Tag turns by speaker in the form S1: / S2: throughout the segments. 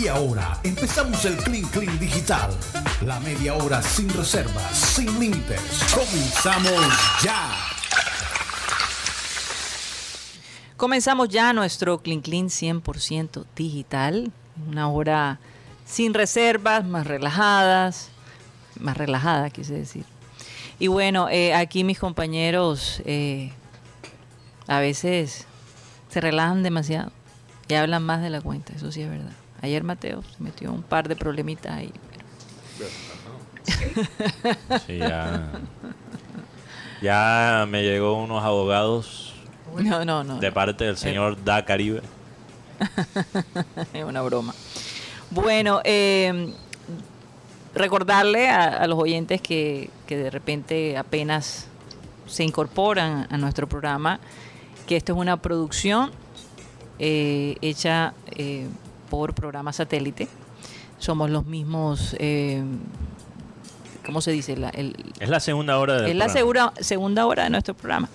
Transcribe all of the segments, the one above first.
S1: Y ahora empezamos el Clean Clean Digital. La media hora sin reservas, sin límites. Comenzamos ya.
S2: Comenzamos ya nuestro Clean Clean 100% digital. Una hora sin reservas, más relajadas. Más relajada, quise decir. Y bueno, eh, aquí mis compañeros eh, a veces se relajan demasiado y hablan más de la cuenta, eso sí es verdad. Ayer Mateo se metió un par de problemitas ahí.
S3: Sí, ya, ya me llegó unos abogados
S2: No, no, no.
S3: de parte del señor Da Caribe.
S2: es una broma. Bueno, eh, recordarle a, a los oyentes que, que de repente apenas se incorporan a nuestro programa que esto es una producción eh, hecha eh, por programa satélite. Somos los mismos, eh, ¿cómo se dice? La- el-
S3: Es la segunda hora del
S2: es la segura- segunda hora de nuestro programa.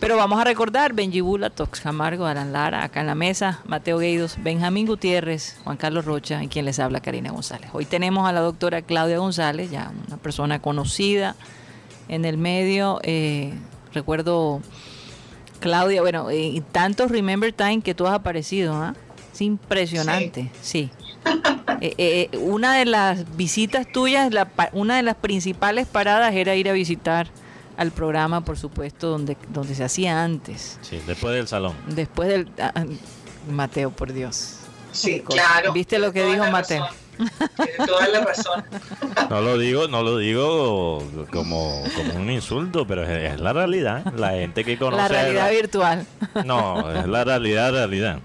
S2: Pero vamos a recordar Benji Bula, Tox Camargo, Alan Lara, acá en la mesa, Mateo Gueidos, Benjamín Gutiérrez, Juan Carlos Rocha y quien les habla, Karina González. Hoy tenemos a la doctora Claudia González, ya una persona conocida en el medio. eh, recuerdo, Claudia, bueno, y tantos Remember Time que tú has aparecido, ¿ah? Es impresionante, sí. Eh, eh, una de las visitas tuyas, la pa- una de las principales paradas era ir a visitar al programa, por supuesto, donde, donde se hacía antes.
S3: Sí, después del salón.
S2: Después del... ah, ah, Mateo, por Dios.
S4: Sí, claro.
S2: ¿Viste lo que dijo Mateo?
S4: razón. Tiene toda la razón.
S3: No lo digo, no lo digo como, como un insulto, pero es, es la realidad. La gente que conoce.
S2: La realidad virtual.
S3: No, es la realidad, realidad.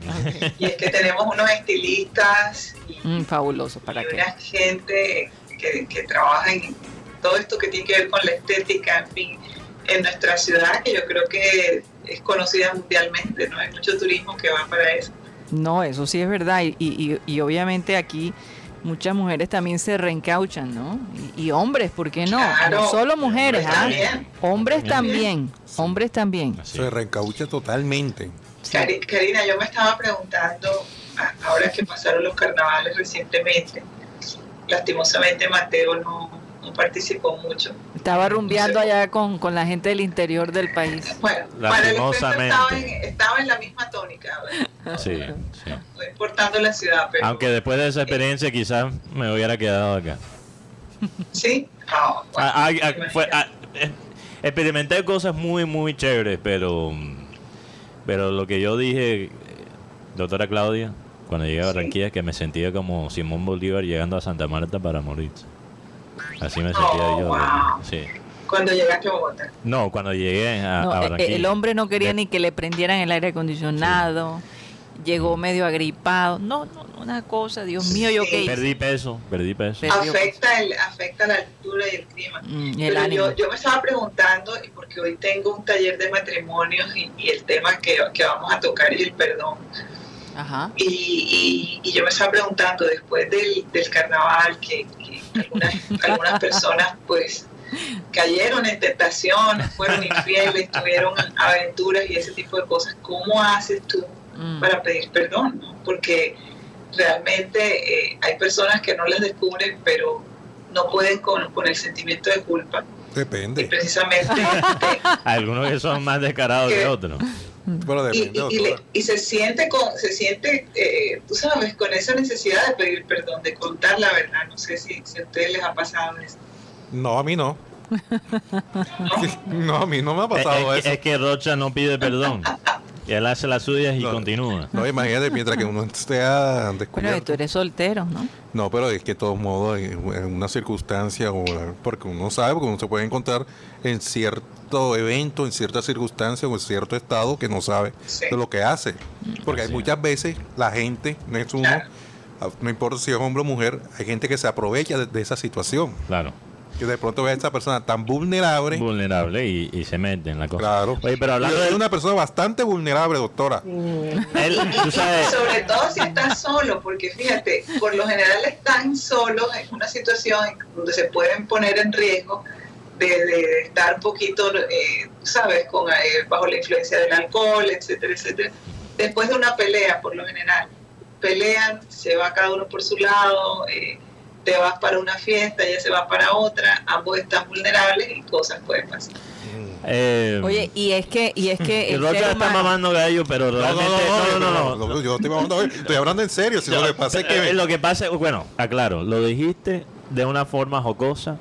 S4: Y es que tenemos unos estilistas y,
S2: Mm, fabuloso, ¿para
S4: y
S2: qué?
S4: una gente que, que trabaja en todo esto que tiene que ver con la estética, en fin, en nuestra ciudad, que yo creo que es conocida mundialmente, ¿no? Hay mucho turismo que va para eso.
S2: No, eso sí es verdad. Y, y- y obviamente aquí muchas mujeres también se reencauchan, ¿no? Y, y hombres, ¿por qué no?
S4: Claro.
S2: No solo mujeres,
S4: Hombres
S2: ¿ah?
S4: también.
S2: Hombres
S3: También.
S2: también. Hombres también.
S3: Así.
S5: Se reencaucha totalmente.
S2: Sí.
S4: Karina, yo me estaba preguntando, ahora que pasaron los carnavales recientemente, lastimosamente Mateo no, no participó mucho.
S2: Estaba rumbeando allá con, con la gente del interior del país.
S4: Bueno, para el estaba en, estaba en la misma tónica, ¿verdad?
S3: Sí, sí.
S4: no importando la ciudad, pero
S3: Aunque después de esa experiencia quizás me hubiera quedado acá.
S4: sí. Ah, bueno,
S3: Ah, ah, fue- eh, experimenté cosas muy, muy chéveres, pero, pero lo que yo dije, eh, doctora Claudia, cuando llegué a
S4: Sí.
S3: Barranquilla, que me sentía como Simón Bolívar llegando a Santa Marta para morir. Así me sentía
S4: Oh,
S3: yo.
S4: wow.
S3: Sí.
S4: cuando llegaste a Bogotá.
S3: No, cuando llegué a,
S2: No,
S3: a
S2: eh,
S3: Barranquilla.
S2: el hombre no quería
S3: De-
S2: ni que le prendieran el aire acondicionado. Llegó medio agripado. No, no, una cosa, Dios mío, yo qué hice?
S3: Perdí peso, perdí peso.
S4: Afecta, el, afecta la altura y el clima.
S2: Mm, y el
S4: Pero
S2: ánimo.
S4: yo, yo me estaba preguntando, y porque hoy tengo un taller de matrimonios y, y el tema que, que vamos a tocar y el perdón.
S2: Ajá.
S4: Y, y- y yo me estaba preguntando, después del, del carnaval, que, que algunas, algunas personas pues cayeron en tentaciones, fueron infieles, tuvieron aventuras y ese tipo de cosas, ¿cómo haces tú
S2: Mm.
S4: para pedir perdón? no? Porque realmente eh, hay personas que no las descubren, pero no pueden con, con el sentimiento de culpa. Y
S5: Depende.
S4: precisamente... eh,
S3: Algunos que son más descarados que otros.
S5: Pero
S4: y,
S5: depende,
S4: y- y le-
S5: doctora.
S4: y se siente con se siente eh, tú sabes con esa necesidad de pedir perdón de contar la verdad no sé si, si a ustedes les ha pasado eso
S5: No, a mí no.
S4: ¿no?
S5: A mí no me ha pasado
S3: es,
S5: eso.
S3: es que Rocha no pide perdón. Y él hace las suyas y
S5: No.
S3: continúa.
S5: No, imagínate, mientras que uno esté
S2: Bueno, y
S5: descubierto.
S2: tú eres soltero, ¿no?
S5: No, pero es que de todos modos, en una circunstancia, o porque uno sabe, porque uno se puede encontrar en cierto evento, en cierta circunstancia o en cierto estado que no sabe
S4: Sí.
S5: de lo que hace. Porque hay muchas veces la gente, no es uno,
S4: Claro.
S5: no importa si es hombre o mujer, hay gente que se aprovecha de, de esa situación.
S3: Claro.
S5: Que de pronto ve a esa persona tan vulnerable.
S3: Vulnerable y, y se mete en la cosa.
S5: Claro.
S3: Oye, pero hablando
S5: Yo soy
S3: de
S5: una persona bastante vulnerable, doctora.
S3: él, tú
S4: Y
S3: sabes,
S4: sobre todo si estás solo porque fíjate por lo general están solos en una situación donde se pueden poner en riesgo de, de estar un poquito eh, sabes con eh, bajo la influencia del alcohol etcétera etcétera después de una pelea por lo general pelean, se va cada uno por su lado, eh, te vas para una fiesta, ella se va para otra, ambos están vulnerables y cosas pueden pasar.
S3: Eh,
S2: Oye, y es que, y es que el
S3: Rocha está
S2: humano-
S3: mamando gallo, pero
S5: No, no,
S3: realmente.
S5: no, no,
S3: no, no,
S5: no, Yo estoy hablando, estoy hablando en serio. Si lo que pasa es
S3: Eh,
S5: que.
S3: lo que pasa, bueno, aclaro, lo dijiste de una forma jocosa,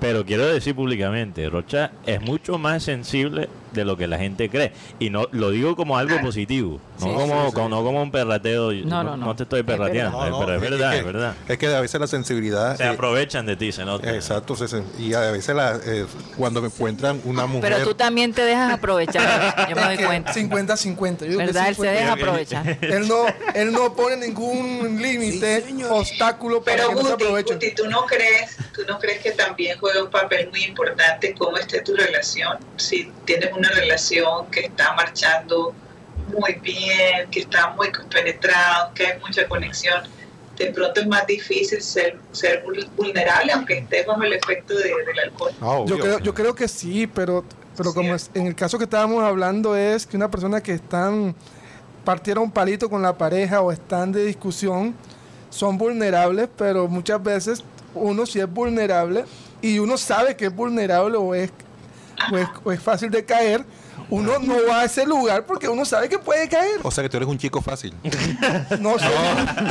S3: pero quiero decir públicamente, Rocha es mucho más sensible de lo que la gente cree. Y no lo digo como algo positivo, no,
S2: Sí,
S3: como,
S5: sí, sí.
S3: como- no como un perrateo.
S2: No, no, no.
S3: te estoy perrateando,
S5: No, no,
S3: pero es verdad,
S5: que,
S3: es verdad.
S5: Es que a veces la sensibilidad.
S3: Se
S5: eh,
S3: aprovechan de ti, se nota.
S5: Exacto, se- y a veces la, eh, cuando me encuentran una mujer.
S2: Pero tú también te dejas aprovechar, yo me doy
S6: que
S2: cuenta.
S6: 50-50. Yo digo que
S2: ¿Verdad? Él se
S6: 50.
S2: deja aprovechar.
S6: Él no, él no pone ningún límite, obstáculo para
S4: Pero
S6: que no se
S4: Guti. Guti, ¿tú no crees, tú no crees que también juega un papel muy importante cómo esté tu relación? Si tienes una relación que está marchando muy bien, que está muy compenetrado, que hay mucha conexión, de pronto es más difícil ser, ser vul- vulnerable aunque estés bajo el efecto de- del alcohol.
S5: Obvio.
S6: Yo creo, yo creo que sí, pero, pero como es- en el caso que estábamos hablando es que una persona que están partieron un palito con la pareja o están de discusión son vulnerables, pero muchas veces uno sí es vulnerable y uno sabe que es vulnerable o es, o es, o es fácil de caer, uno no va a ese lugar porque uno sabe que puede caer.
S5: O sea que tú eres un chico fácil.
S6: No sé,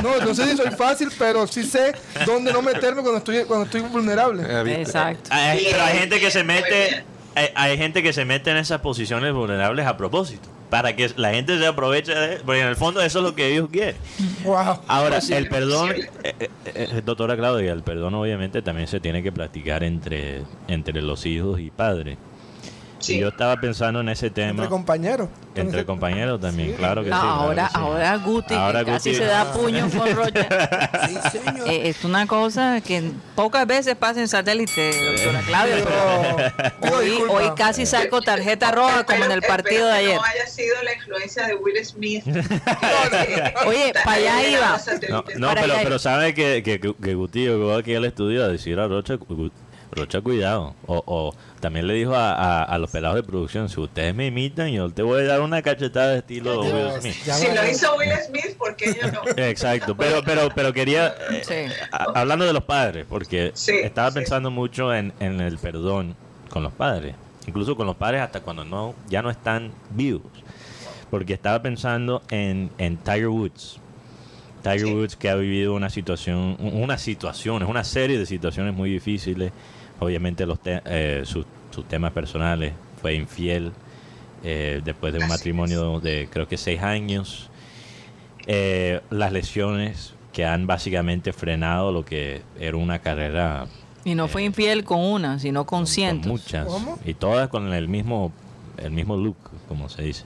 S6: no, no sé si soy fácil, pero sí sé dónde no meterme cuando estoy, cuando estoy vulnerable.
S5: Eh.
S2: Exacto.
S3: Hay- pero hay gente que se mete, hay, hay gente que se mete en esas posiciones vulnerables a propósito, para que la gente se aproveche de, porque en el fondo eso es lo que ellos quieren.
S6: Wow.
S3: Ahora, el perdón, eh, eh, eh, doctora Claudia, el perdón obviamente también se tiene que practicar entre, entre los hijos y padres.
S4: Sí.
S3: Y yo estaba pensando en ese tema
S6: Entre compañeros.
S3: entre compañeros también, claro que
S2: No,
S3: sí. claro
S2: ahora,
S3: que sí.
S2: ahora Guti,
S3: Ahora
S2: que casi
S3: Guti-
S2: se da puño con Rocha. Eh, es una cosa que pocas veces pasa en satélite, doctora Claudia. pero hoy, hoy casi saco tarjeta roja como en el partido de ayer.
S4: No haya sido la influencia de Will Smith.
S2: Oye, pa' allá iba.
S3: No, no,
S2: Para
S3: pero, pero sabe que, que, que Guti llegó aquí al estudio a decir a Rocha, "Gu- Rocha, cuidado. O, o también le dijo a, a- a los pelados de producción, si ustedes me imitan, yo te voy a dar una cachetada de estilo Will Smith.
S4: Si lo hizo Will Smith, ¿por qué yo no?
S3: Exacto, pero pero pero quería eh,
S2: Sí.
S3: a- hablando de los padres, porque
S4: Sí,
S3: estaba
S4: sí.
S3: pensando mucho en, en el perdón con los padres, incluso con los padres hasta cuando no ya no están vivos, porque estaba pensando en, en Tiger Woods. Tiger
S4: Sí.
S3: Woods que ha vivido una situación, unas situaciones, una serie de situaciones muy difíciles. Obviamente los te- eh, sus, sus temas personales, fue infiel eh, después de un
S4: Así
S3: matrimonio de creo que seis años. Eh, las lesiones que han básicamente frenado lo que era una carrera
S2: Y no fue infiel con una, sino con
S3: con
S2: cientos.
S3: muchas
S6: ¿Cómo?
S3: y todas con el mismo el mismo look como se dice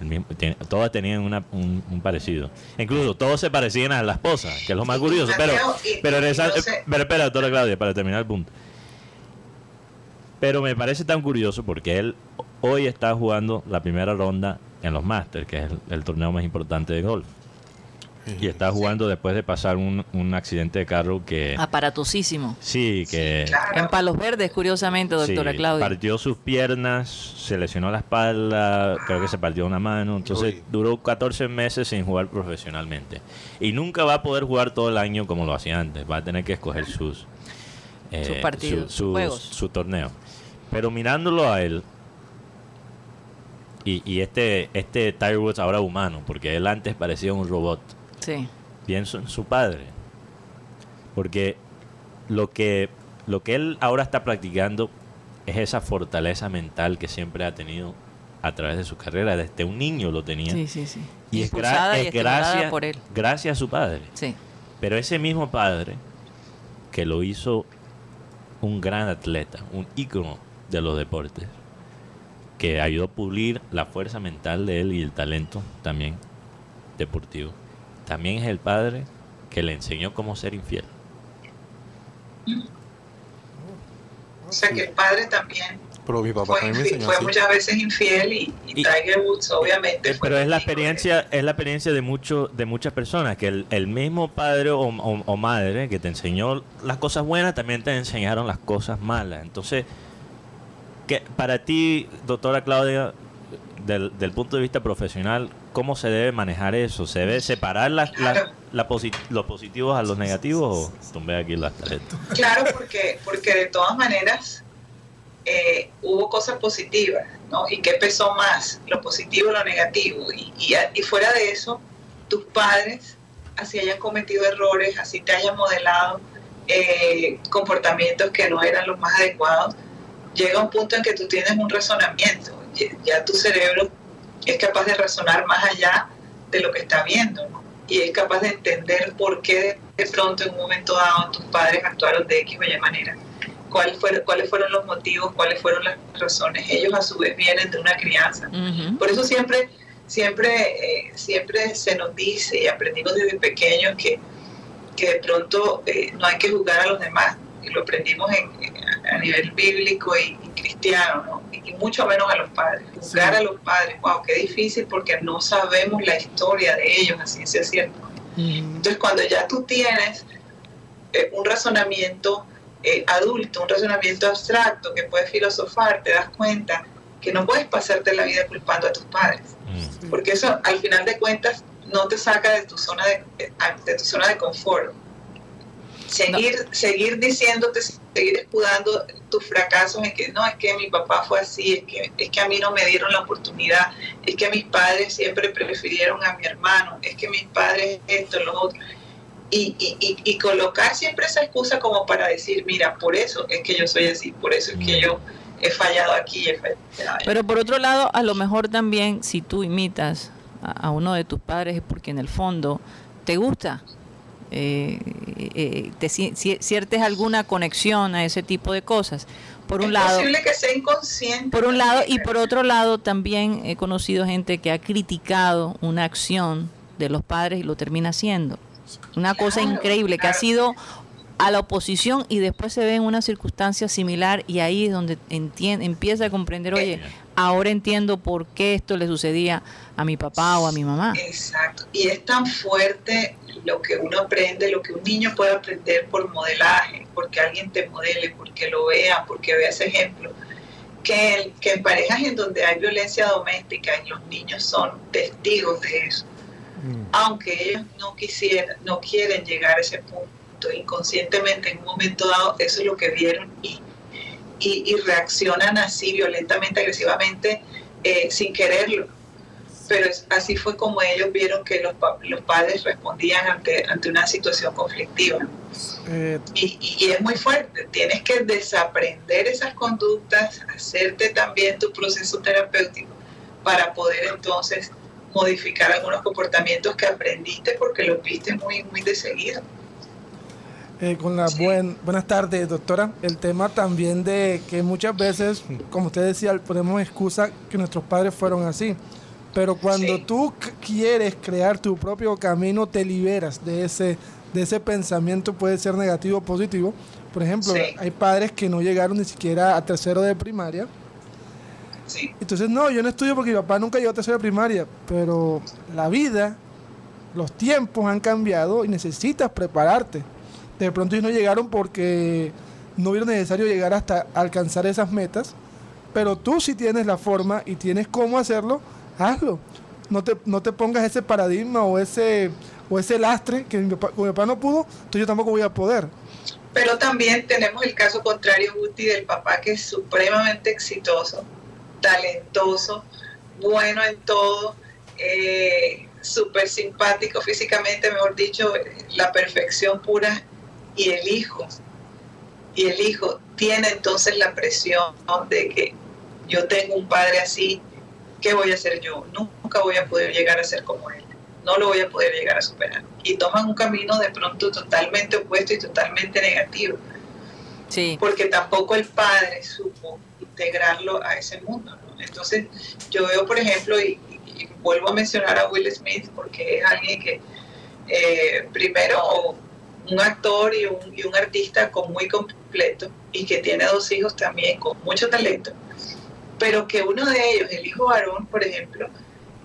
S3: El mismo- ten- todas tenían una- un, un parecido incluso todos se parecían a la esposa que es lo más curioso pero pero, en esa- pero espera doctora Claudia para terminar el punto pero me parece tan curioso porque él hoy está jugando la primera ronda en los Masters que es el, el torneo más importante de golf y está jugando después de pasar un, un accidente de carro que
S2: Aparatosísimo.
S3: sí que
S4: Claro.
S2: En Palos Verdes, curiosamente, doctora
S3: Sí,
S2: Claudia.
S3: Partió sus piernas, se lesionó la espalda, creo que se partió una mano. Entonces
S5: Uy.
S3: duró 14 meses sin jugar profesionalmente. Y nunca va a poder jugar todo el año como lo hacía antes. Va a tener que escoger sus, eh,
S2: Sus partidos,
S3: su, sus-
S2: juegos.
S3: su torneo. Pero mirándolo a él, y, y este, este Tiger Woods ahora humano, porque él antes parecía un robot
S2: Sí.
S3: pienso en su padre. Porque lo que, lo que él ahora está practicando es esa fortaleza mental que siempre ha tenido a través de su carrera. Desde un niño lo tenía.
S2: Sí, sí, sí.
S3: Y es, gra-
S2: y
S3: gracias,
S2: por él.
S3: gracias a su padre.
S2: Sí.
S3: Pero ese mismo padre que lo hizo un gran atleta, un ícono de los deportes, que ayudó a pulir la fuerza mental de él y el talento también deportivo, también es el padre que le enseñó cómo ser infiel.
S4: O sea que el padre también
S5: Pero mi papá
S4: fue,
S5: también me
S4: fue
S5: así.
S4: muchas veces infiel y, y
S3: Y-
S4: Tiger Woods obviamente
S3: Eh,
S4: fue
S3: Pero es la experiencia, es la experiencia de mucho, de muchas personas, que el, el mismo padre o, o- o madre que te enseñó las cosas buenas también te enseñaron las cosas malas. Entonces, para ti, doctora Claudia, del, del punto de vista profesional, cómo se debe manejar eso. ¿Se debe separar la, la- la posi- los positivos a los negativos o tumbé aquí las tarjetas?
S4: Claro, porque, porque de todas maneras eh, hubo cosas positivas, ¿no? ¿Y qué pesó más? Lo positivo o lo negativo. Y fuera de eso, tus padres, así hayan cometido errores, así te hayan modelado eh, comportamientos que no eran los más adecuados, llega un punto en que tú tienes un razonamiento. Ya, tu cerebro es capaz de razonar más allá de lo que está viendo, ¿no? Y es capaz de entender por qué de pronto en un momento dado tus padres actuaron de X o Y manera. ¿Cuáles fueron, cuáles fueron los motivos? ¿Cuáles fueron las razones? Ellos a su vez vienen de una crianza. Por eso siempre, siempre, eh, siempre se nos dice y aprendimos desde pequeños que, que de pronto eh, no hay que juzgar a los demás. Y lo aprendimos en- en- a nivel bíblico y, y cristiano, ¿no? Y, y mucho menos a los padres. Juzgar a los padres, wow, qué difícil porque no sabemos la historia de ellos, así es cierto. Entonces, cuando ya tú tienes eh, un razonamiento eh, adulto, un razonamiento abstracto que puedes filosofar, te das cuenta que no puedes pasarte la vida culpando a tus padres,
S3: Mm.
S4: porque eso al final de cuentas no te saca de tu zona de, de tu zona de confort. Seguir, seguir diciéndote, seguir escudando tus fracasos en que no, es que mi papá fue así, es que, es que a mí no me dieron la oportunidad, es que mis padres siempre prefirieron a mi hermano, es que mis padres esto, lo otro. Y, y, y, y colocar siempre esa excusa como para decir, mira, por eso es que yo soy así, por eso es que yo he fallado aquí, he fallado allá.
S2: Pero por otro lado, a lo mejor también si tú imitas a, a uno de tus padres es porque en el fondo te gusta, eh, eh, te si- sientes alguna conexión a ese tipo de cosas. Por un
S4: es
S2: lado,
S4: posible que sea inconsciente.
S2: por un lado y por otro lado también he conocido gente que ha criticado una acción de los padres y lo termina haciendo. Una cosa
S4: Claro,
S2: increíble que ha sido a la oposición y después se ve en una circunstancia similar y ahí es donde entien- empieza a comprender, oye, ahora entiendo por qué esto le sucedía a mi papá o a mi mamá.
S4: Exacto. Y es tan fuerte lo que uno aprende, lo que un niño puede aprender por modelaje, porque alguien te modele, porque lo vea, porque vea ese ejemplo. Que, el- que en parejas en donde hay violencia doméstica y los niños son testigos de eso, aunque ellos no quisieran, no quieren llegar a ese punto, inconscientemente en un momento dado, eso es lo que vieron y, y, y reaccionan así violentamente, agresivamente, eh, sin quererlo. Pero es- así fue como ellos vieron que los, los padres respondían ante, ante una situación conflictiva.
S6: Eh,
S4: y es muy fuerte, tienes que desaprender esas conductas, hacerte también tu proceso terapéutico para poder entonces modificar algunos comportamientos que aprendiste porque los viste muy, muy de seguido.
S6: Eh, con la
S4: Sí.
S6: buen, buenas tardes, doctora. El tema también de que muchas veces, como usted decía, ponemos excusa que nuestros padres fueron así. Pero cuando
S4: Sí.
S6: tú quieres crear tu propio camino, te liberas de ese, de ese pensamiento, puede ser negativo o positivo. Por ejemplo,
S4: Sí.
S6: hay padres que no llegaron ni siquiera a tercero de primaria. Entonces, no, yo no estudio porque mi papá nunca llegó a tercero de primaria. Pero la vida, los tiempos han cambiado y necesitas prepararte. De pronto ellos no llegaron porque no vieron necesario llegar hasta alcanzar esas metas. Pero tú si tienes la forma y tienes cómo hacerlo, hazlo. No te, no te pongas ese paradigma o ese, o ese lastre que mi papá, no pudo, entonces yo tampoco voy a poder.
S4: Pero también tenemos el caso contrario, Guti, del papá que es supremamente exitoso, talentoso, bueno en todo, eh, súper simpático físicamente, mejor dicho, la perfección pura, y el hijo, y el hijo tiene entonces la presión de que yo tengo un padre así, ¿qué voy a hacer yo? Nunca voy a poder llegar a ser como él, no lo voy a poder llegar a superar. Y toman un camino de pronto totalmente opuesto y totalmente negativo
S2: Sí.
S4: porque tampoco el padre supo integrarlo a ese mundo. ¿no? Entonces, yo veo, por ejemplo, y, y- y vuelvo a mencionar a Will Smith, porque es alguien que, eh, primero, un actor y un, y un artista muy completo, y que tiene dos hijos también con mucho talento, pero que uno de ellos, el hijo varón, por ejemplo,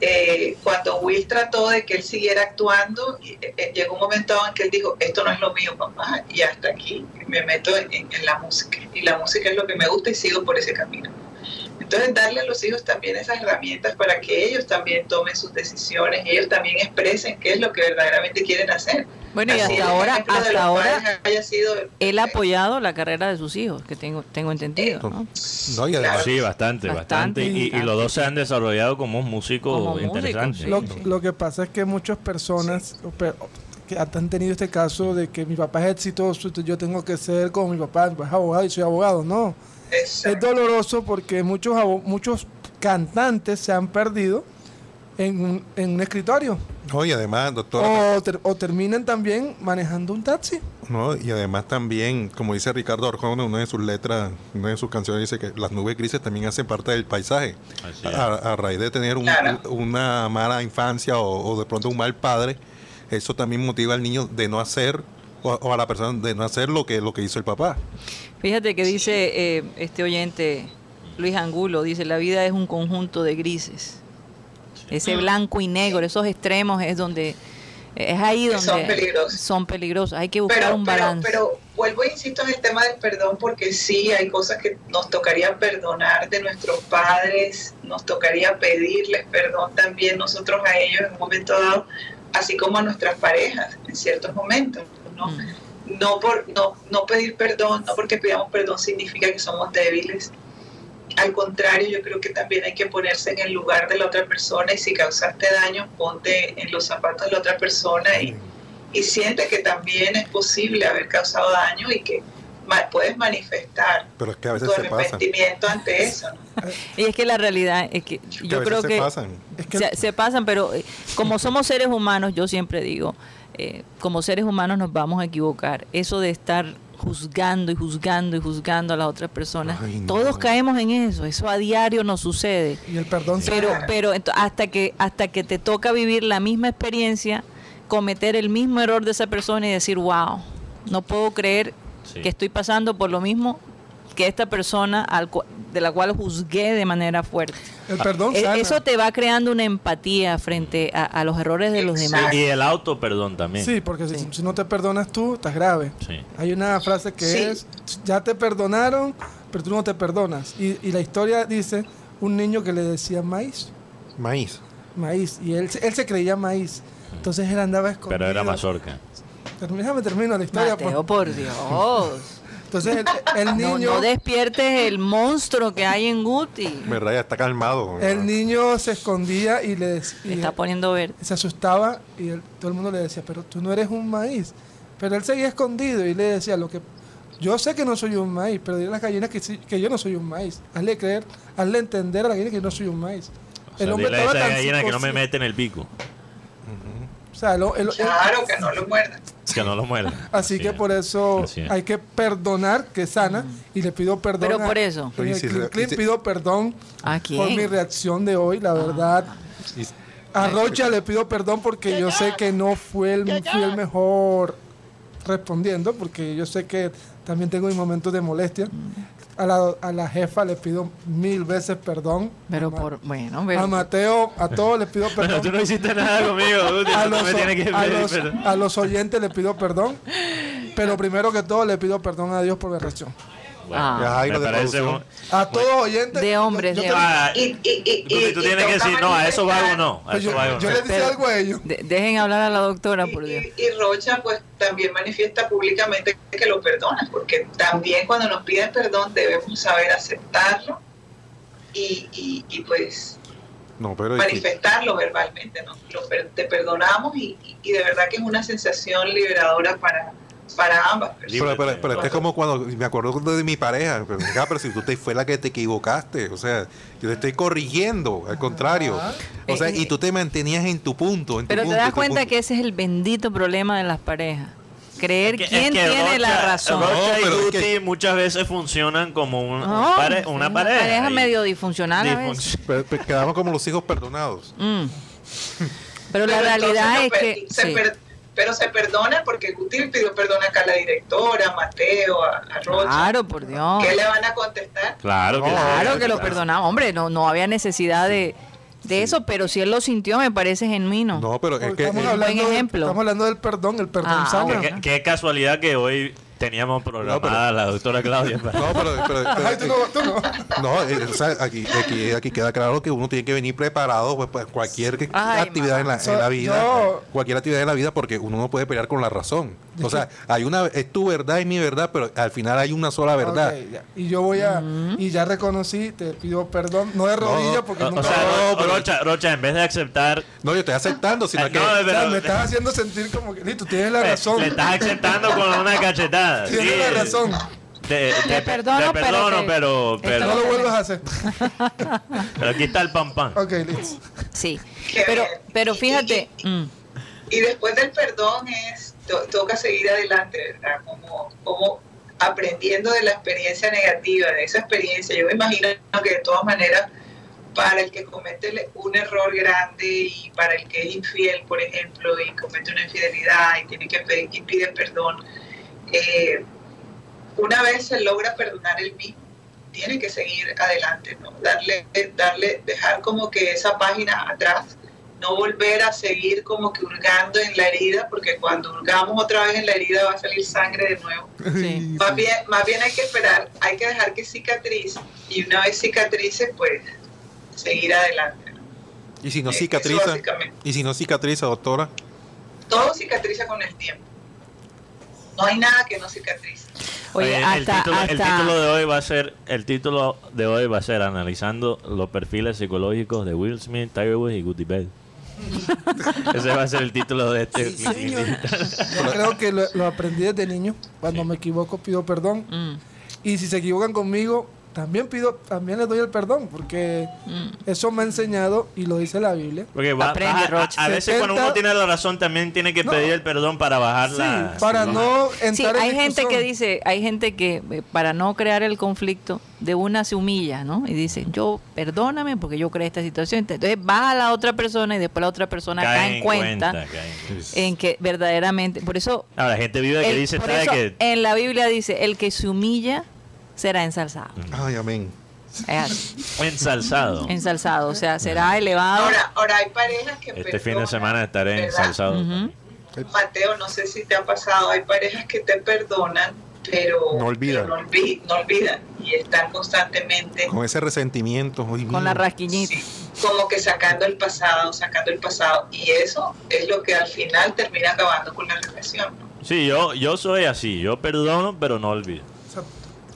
S4: eh, cuando Will trató de que él siguiera actuando, eh, eh, llegó un momento en que él dijo, esto no es lo mío, papá, y hasta aquí me meto en la música. Y la música es lo que me gusta y sigo por ese camino. Entonces, darle a los hijos también esas herramientas para que ellos también tomen sus decisiones, ellos también expresen qué es lo que verdaderamente quieren hacer.
S2: Bueno, y hasta ahora, hasta ahora,
S4: haya sido
S2: él ha apoyado la carrera de sus hijos, que tengo, tengo entendido, ¿no?
S5: No, y además,
S3: Sí, bastante,
S2: Bastante,
S3: bastante. Y, y los dos se han desarrollado como músicos
S2: Como músicos,
S3: interesantes.
S2: sí.
S6: Lo, lo que pasa es que muchas personas pe- que han tenido este caso de que mi papá es exitoso, yo tengo que ser como mi papá, mi papá es abogado y soy abogado. No, es doloroso porque muchos, muchos cantantes se han perdido en un, en un escritorio
S5: no, y además, doctor,
S6: o, ter- o terminan también manejando un taxi.
S5: no, y además también, como dice Ricardo Arjona, en una de sus letras, una de sus canciones dice que las nubes grises también hacen parte del paisaje. A, a raíz de tener un-
S4: Claro.
S5: una mala infancia o, o de pronto un mal padre, eso también motiva al niño de no hacer o, o a la persona de no hacer lo que lo que hizo el papá.
S2: Fíjate que dice eh, este oyente, Luis Angulo, dice, la vida es un conjunto de grises. Ese blanco y negro, esos extremos es donde, es ahí donde
S4: son peligrosos.
S2: son peligrosos. Hay que buscar
S4: pero,
S2: un
S4: pero,
S2: balance.
S4: pero vuelvo e insisto en el tema del perdón porque sí hay cosas que nos tocaría perdonar de nuestros padres, nos tocaría pedirles perdón también nosotros a ellos en un momento dado, así como a nuestras parejas en ciertos momentos, ¿no?
S2: Mm.
S4: No por no no pedir perdón, no porque pidamos perdón significa que somos débiles. Al contrario, yo creo que también hay que ponerse en el lugar de la otra persona y si causaste daño, ponte en los zapatos de la otra persona y, y siente que también es posible haber causado daño y que ma- puedes manifestar
S5: Pero es que a
S4: tu
S5: veces se pasan.
S4: arrepentimiento ante eso. ¿no?
S2: Y es que la realidad es que yo creo
S5: se
S2: que
S5: pasan.
S6: Es que
S2: se, se pasan, pero eh, como somos seres humanos, yo siempre digo, eh, como seres humanos nos vamos a equivocar. Eso de estar juzgando y juzgando y juzgando a las otras personas,
S5: Ay, no.
S2: todos caemos en eso, eso a diario nos sucede.
S6: y el perdón se
S2: Pero, pero hasta que hasta que te toca vivir la misma experiencia, cometer el mismo error de esa persona y decir, wow, no puedo creer
S3: Sí.
S2: que estoy pasando por lo mismo que esta persona al cu- de la cual juzgué de manera fuerte.
S6: el perdón
S2: E-
S6: sana.
S2: Eso te va creando una empatía frente a, a los errores de los
S4: Exacto.
S2: demás.
S3: Y el auto, perdón, también.
S6: Sí, porque si-
S2: Sí.
S6: Si, no te perdonas tú, estás grave.
S3: Sí.
S6: Hay una frase que
S4: Sí.
S6: es, ya te perdonaron, pero tú no te perdonas. Y, y la historia dice, un niño que le decía maíz,
S5: Maíz.
S6: maíz, y él, se- él se creía maíz. Entonces él andaba escondido.
S3: Pero era mazorca.
S6: Déjame terminar la historia.
S2: Mateo,
S6: pues.
S2: por Dios.
S6: Entonces el, el
S2: No,
S6: niño,
S2: no despiertes el monstruo que hay en Guti.
S5: ¿Verdad? Ya está calmado.
S6: el niño se escondía y le y
S2: está poniendo verde.
S6: se asustaba y él- todo el mundo le decía, pero tú no eres un maíz. Pero él seguía escondido y le decía, lo que yo sé que no soy un maíz, pero dile a las gallinas que, que yo no soy un maíz. Hazle creer, hazle entender a la gallina que no soy un maíz.
S3: O sea, dile a esa gallina que no me mete en el pico.
S6: O sea, lo- el- el-
S4: Claro, que no lo muerdan.
S3: Que no lo muerda.
S6: así que
S3: es.
S6: por eso
S3: Así es.
S6: hay que perdonar, que sana, y le pido perdón.
S2: Pero
S6: a-
S2: por eso.
S5: Oye, si si-
S6: pido perdón
S2: ¿A
S6: por mi reacción de hoy, la verdad.
S5: Y-
S6: A Rocha le pido perdón porque yo sé que no fue el, fui el mejor respondiendo, porque yo sé que también tengo mis momentos de molestia. A la, a la jefa le pido mil veces perdón.
S2: Pero
S6: Ma-
S2: por, bueno,
S6: a Mateo, a todos les pido
S3: Pero tú
S6: perdón.
S3: no hiciste nada conmigo,
S6: A los,
S3: me
S6: a los-
S3: perdón.
S6: a los oyentes le pido perdón. Pero primero que todo le pido perdón a Dios por mi reacción.
S3: Bueno,
S2: Ah.
S5: Ahí
S3: me parece un-
S6: A todos oyentes.
S2: De hombres,
S6: yo-
S2: de
S6: yo-
S2: hombres.
S3: Ah,
S4: Y, y, y,
S3: Guti,
S4: y-
S3: tú
S4: y
S3: tienes que decir, no, a eso va o no. A
S6: pues
S3: eso
S6: yo,
S3: va
S6: yo
S3: no.
S6: le decía
S2: Pero-
S6: algo a ellos.
S2: de- dejen hablar a la doctora, por
S4: Y,
S2: Dios.
S4: y- y Rocha pues también manifiesta públicamente que lo perdona, porque también cuando nos piden perdón debemos saber aceptarlo y, y, y, pues
S5: No, pero y-
S4: manifestarlo verbalmente, ¿no? Lo te perdonamos y- y de verdad que es una sensación liberadora para, para ambas personas.
S5: Pero, pero, pero este es como cuando me acuerdo de mi pareja. Pero, "Venga, pero si tú te fue la que te equivocaste. O sea, yo te estoy corrigiendo. Al contrario. O sea,
S2: Eh,
S5: y tú te mantenías en tu punto. En tu
S2: Pero te das cuenta
S5: punto.
S2: que ese es el bendito problema de las parejas. Creer
S3: Es que-
S2: quién
S3: es que
S2: tiene la razón.
S3: Rocha
S5: No,
S3: y
S5: es
S3: Guti
S5: que-
S3: muchas veces funcionan como un-
S2: No,
S3: un pare- una
S2: una
S3: pareja.
S2: pareja medio disfuncional a
S3: disfunc-
S2: veces.
S5: Pero- pero quedamos como los hijos perdonados.
S2: Mm. Pero la realidad es que...
S4: se
S2: sí.
S4: per- pero se perdona porque Guti le pidió perdón acá a la directora, a Mateo, a, a Rocha.
S2: Claro, por Dios.
S4: ¿Qué le van a contestar?
S3: Claro que
S2: Claro que lo perdonamos. Hombre, no, no había necesidad de, de eso, pero si él lo sintió, me parece genuino.
S5: No, pero es que.
S6: estamos,
S5: eh,
S6: hablando
S2: buen
S6: del-
S2: ejemplo.
S6: estamos hablando del perdón, el perdón
S2: Ah,
S6: sana.
S2: bueno.
S3: Qué, qué casualidad que hoy Teníamos programada a la doctora Claudia. para-
S5: No, pero, pero- pero-
S6: Ay, tú no, tú no.
S5: no, eh, o sea, aquí, aquí, aquí queda claro que uno tiene que venir preparado pues, para cualquier
S2: Ay,
S5: actividad en la, en la vida,
S6: yo-
S5: cualquier actividad en la vida, porque uno no puede pelear con la razón. O sea, hay una, es tu verdad y mi verdad, pero al final hay una sola verdad.
S6: Y yo voy a. Y ya reconocí, te pido perdón. No de rodillas porque
S3: O,
S6: nunca.
S3: o sea,
S5: No,
S3: Ro-
S5: pero-
S3: Rocha, Rocha, en vez de aceptar.
S5: No, yo estoy aceptando, sino
S3: Eh,
S5: que
S3: no,
S6: O sea,
S3: pero-
S6: me estás haciendo sentir como que. Listo, tienes la razón.
S3: Le estás aceptando con una cachetada.
S6: Tienes
S3: Sí,
S6: la razón.
S3: Te, te-
S2: Te perdono,
S3: te perdono,
S2: pero
S3: pero,
S2: que-
S3: pero,
S6: No lo vuelvas a hacer.
S3: pero aquí está el pan pan.
S6: Ok, listo.
S2: Sí. Pero, pero
S4: Y-
S2: fíjate.
S4: y-
S2: mm,
S4: Y después del perdón es, to- toca seguir adelante, ¿verdad? Como, como aprendiendo de la experiencia negativa, de esa experiencia. Yo me imagino que de todas maneras, para el que comete un error grande y para el que es infiel, por ejemplo, y comete una infidelidad y tiene que pedir y pide perdón, eh, una vez se logra perdonar el mismo, tiene que seguir adelante, ¿no? Darle, darle, dejar como que esa página atrás no volver a seguir como que hurgando en la herida, porque cuando hurgamos otra vez en la herida va a salir sangre de nuevo.
S2: Sí.
S4: Más bien, más bien hay que esperar, hay que dejar que cicatrice y una vez cicatrice, pues seguir adelante. ¿no?
S5: Y si no
S4: Eso
S5: cicatriza, y si no cicatriza, doctora,
S4: Todo cicatriza con el tiempo. No hay nada que no cicatrice.
S2: Oye,
S3: Oye, el,
S2: hasta,
S3: título, el
S2: hasta-
S3: título de hoy va a ser el título de hoy va a ser analizando los perfiles psicológicos de Will Smith, Tiger Woods y Goody Bell. Ese va a ser el título de este.
S6: Sí, señor. Yo creo que lo, lo aprendí desde niño. Cuando me equivoco pido perdón.
S2: Mm,
S6: Y si se equivocan conmigo, también pido, también les doy el perdón, porque
S2: mm.
S6: eso me ha enseñado y lo dice la Biblia.
S3: Porque va-
S2: Aprende,
S3: a- a, a veces cuando uno
S6: 70
S3: tiene la razón también tiene que
S6: No.
S3: pedir el perdón para bajar la...
S6: Sí, para no entrar
S2: Sí,
S6: en
S2: hay gente que dice, hay gente que eh, para no crear el conflicto, de una se humilla, ¿no? Y dice, yo perdóname porque yo creé esta situación. Entonces va a la otra persona y después la otra persona cae, en cuenta,
S3: cae en-
S2: en que verdaderamente, por eso,
S3: Ahora, la gente vive que
S2: el-
S3: dice,
S2: por
S3: ¿sabe
S2: eso
S3: que
S2: en la Biblia dice, el que se humilla será ensalzado.
S5: ay, amén.
S2: Es así,
S3: ensalzado?
S2: ensalzado, o sea, será elevado.
S4: Ahora, ahora hay parejas que
S3: Este fin de semana estaré
S4: ¿verdad?
S3: ensalzado.
S4: Mateo, no sé si te ha pasado, hay parejas que te perdonan, pero
S5: No olvidan.
S4: pero no, olvi- no olvidan y están constantemente
S5: Con ese resentimiento. ay,
S2: Con la rasquiñita.
S4: sí, como que sacando el pasado, sacando el pasado. Y eso es lo que al final termina acabando con la relación. ¿no?
S3: Sí, yo, yo soy así. Yo perdono, pero no olvido.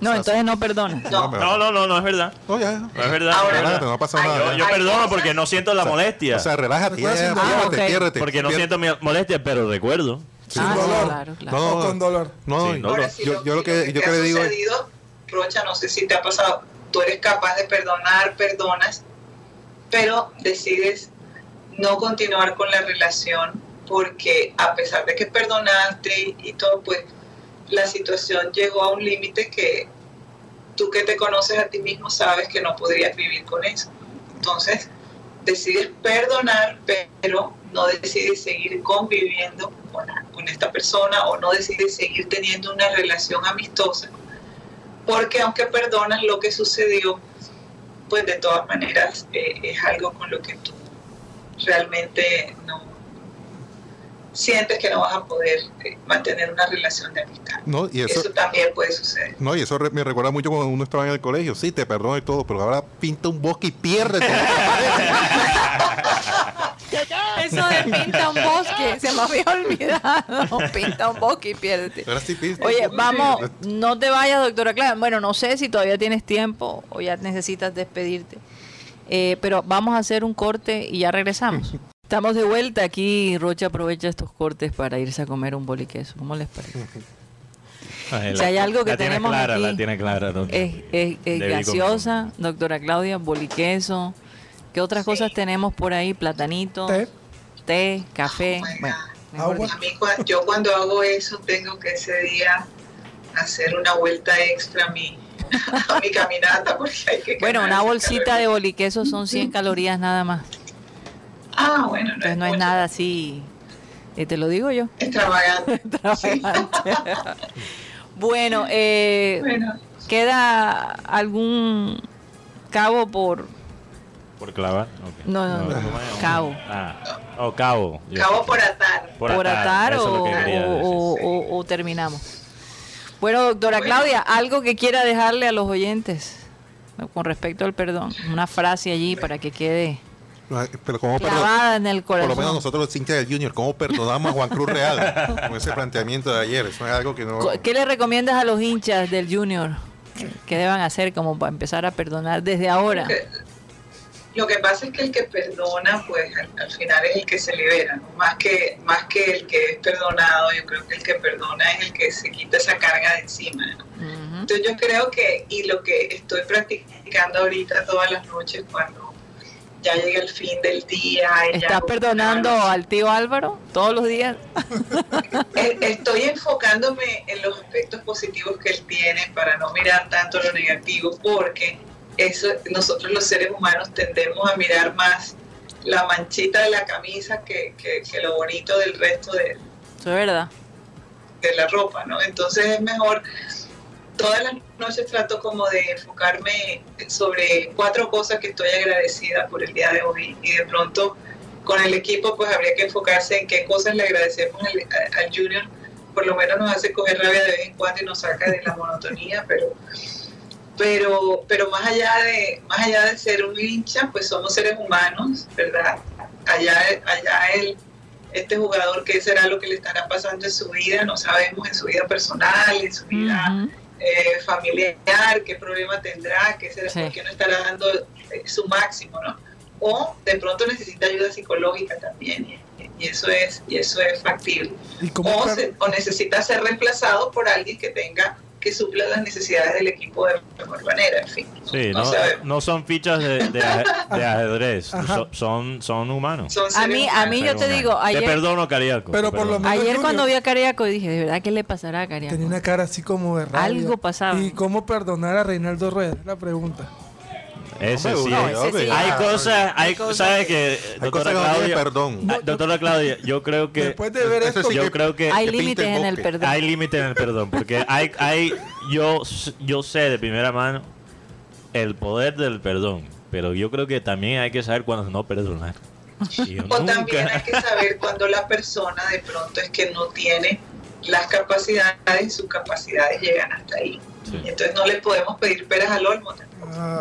S2: No, entonces no perdona.
S4: No,
S3: No, no, no, no es verdad.
S5: No, ya.
S3: No es verdad.
S4: Ahora-.
S5: Relájate, no pasa nada.
S3: Yo, yo perdono porque no siento la
S5: O sea,
S3: molestia.
S5: O sea, relájate, ya,
S2: Ah, ok.
S5: piérdete.
S3: porque no siento mi molestia, pero recuerdo.
S6: Sin
S2: Ah, sí,
S6: dolor.
S2: claro, claro.
S5: No,
S6: con dolor.
S5: No,
S3: Sí, no,
S4: Ahora,
S3: no.
S4: si
S5: yo, yo lo que, yo que
S4: ha
S5: le digo es,
S4: sucedido, Rocha, no sé si te ha pasado, tú eres capaz de perdonar, perdonas, pero decides no continuar con la relación porque a pesar de que perdonaste y todo, pues la situación llegó a un límite que tú que te conoces a ti mismo sabes que no podrías vivir con eso. Entonces, decides perdonar, pero no decides seguir conviviendo con, esta persona o no decides seguir teniendo una relación amistosa, porque aunque perdonas lo que sucedió, pues de todas maneras eh, es algo con lo que tú realmente no sientes que no vas a poder eh, mantener una relación de amistad.
S5: no, y eso,
S4: Eso también puede suceder.
S5: no, y eso re- me recuerda mucho cuando uno estaba en el colegio. Sí, te perdono y todo, pero ahora pinta un bosque y piérdete.
S2: Eso de pinta un bosque, se me había olvidado. Pinta un bosque y piérdete.
S5: ahora sí pinta.
S2: Oye, vamos, no te vayas, doctora Clara. Bueno, no sé si todavía tienes tiempo o ya necesitas despedirte. Eh, pero vamos a hacer un corte y ya regresamos. Estamos de vuelta aquí. Rocha aprovecha estos cortes para irse a comer un boliqueso. ¿Cómo les parece?
S3: Ay,
S2: Si hay algo que
S3: la tiene
S2: tenemos
S3: clara,
S2: aquí,
S3: la tiene clara.
S2: Es, es- es gaseosa, doctora Claudia, boliqueso. ¿Qué otras
S4: Sí.
S2: cosas tenemos por ahí? Platanito,
S6: Té.
S2: té, café.
S4: Oh
S2: Bueno,
S6: Agua.
S4: A mí, yo cuando hago eso tengo que ese día hacer una vuelta extra a mi, a mi caminata porque hay que
S2: Bueno, una bolsita
S4: caloría.
S2: de boliqueso son 100 calorías nada más.
S4: Ah, bueno, no
S2: Entonces no es nada así, eh, te lo digo yo.
S4: extravagante.
S2: Extravagante. bueno, eh,
S4: Bueno,
S2: ¿queda algún cabo por...
S3: ¿Por clavar?
S2: No, no, no,
S3: ¿cómo es?
S2: cabo.
S3: Ah, oh, cabo. Yo-
S4: acabo por atar.
S3: Por
S2: por
S3: atar, es
S2: o, o-
S3: decir.
S2: o- o- o terminamos? Bueno, doctora
S4: Bueno.
S2: Claudia, algo que quiera dejarle a los oyentes con respecto al perdón. Una frase allí para que quede
S5: Pero ¿cómo perdonamos?
S2: clavada en el
S5: Por lo menos
S2: corazón.
S5: nosotros los hinchas del Junior, ¿cómo perdonamos a Juan Cruz Real con ese planteamiento de ayer? Eso es algo que no...
S2: ¿Qué le recomiendas a los hinchas del Junior? ¿Qué deban hacer como para empezar a perdonar desde ahora?
S4: Lo que pasa es que el que perdona, pues al, al final es el que se libera, ¿no? más que más que el que es perdonado. Yo creo que el que perdona es el que se quita esa carga de encima. ¿no?
S2: Ujú.
S4: Entonces yo creo que, y lo que estoy practicando ahorita todas las noches cuando ya llega el fin del día.
S2: ¿Estás perdonando al tío Álvaro todos los días?
S4: Estoy enfocándome en los aspectos positivos que él tiene para no mirar tanto lo negativo, porque eso nosotros los seres humanos tendemos a mirar más la manchita de la camisa que, que- que lo bonito del resto de,
S2: Eso es verdad.
S4: de la ropa, ¿no? Entonces es mejor, todas las noches trato como de enfocarme sobre cuatro cosas que estoy agradecida por el día de hoy y de pronto con el equipo pues habría que enfocarse en qué cosas le agradecemos al, Junior, por lo menos nos hace coger rabia de vez en cuando y nos saca de la monotonía, pero pero pero más allá de más allá de ser un hincha, pues somos seres humanos, ¿verdad? Allá allá él este jugador qué será lo que le estará pasando en su vida, no sabemos en su vida personal, en su vida. Eh, familiar, qué problema tendrá, qué será,
S2: Sí.
S4: por qué no estará dando eh, su máximo, ¿no? O de pronto necesita ayuda psicológica también, y, y eso es y eso es factible.
S6: ¿Y cómo
S4: O,
S6: per-
S4: se- o necesita ser reemplazado por alguien que tenga que supla las necesidades del equipo de mejor manera, en fin.
S3: Sí,
S4: no
S3: no, no son fichas de, de de ajedrez, so- son, son humanos.
S4: Son
S2: A mí, a mí yo te digo,
S3: Te
S2: ayer,
S3: perdono, Cariaco.
S6: Pero
S3: te
S6: por lo menos-
S2: ayer
S6: Junior.
S2: cuando vi a Cariaco dije, ¿de verdad qué le pasará a Cariaco?
S6: Tenía una cara así como de rabia.
S2: Algo pasaba.
S6: ¿Y cómo perdonar a Reinaldo Rueda? Es La pregunta.
S3: Ese sí. Hay cosas, hay
S2: cosas
S3: ¿sabes que Doctora Claudia,
S5: perdón.
S3: Doctora Claudia, yo creo que
S6: Después de ver esto,
S3: yo creo que
S2: Hay límites en el perdón.
S3: hay límites en el perdón, porque hay, hay, yo, yo sé de primera mano el poder del perdón, pero yo creo que también hay que saber cuándo no perdonar. Yo
S4: O también
S3: nunca-
S4: hay que saber cuando la persona de pronto es que no tiene las capacidades y sus capacidades llegan hasta ahí.
S3: Sí.
S4: Entonces no le podemos pedir peras al olmo. tampoco.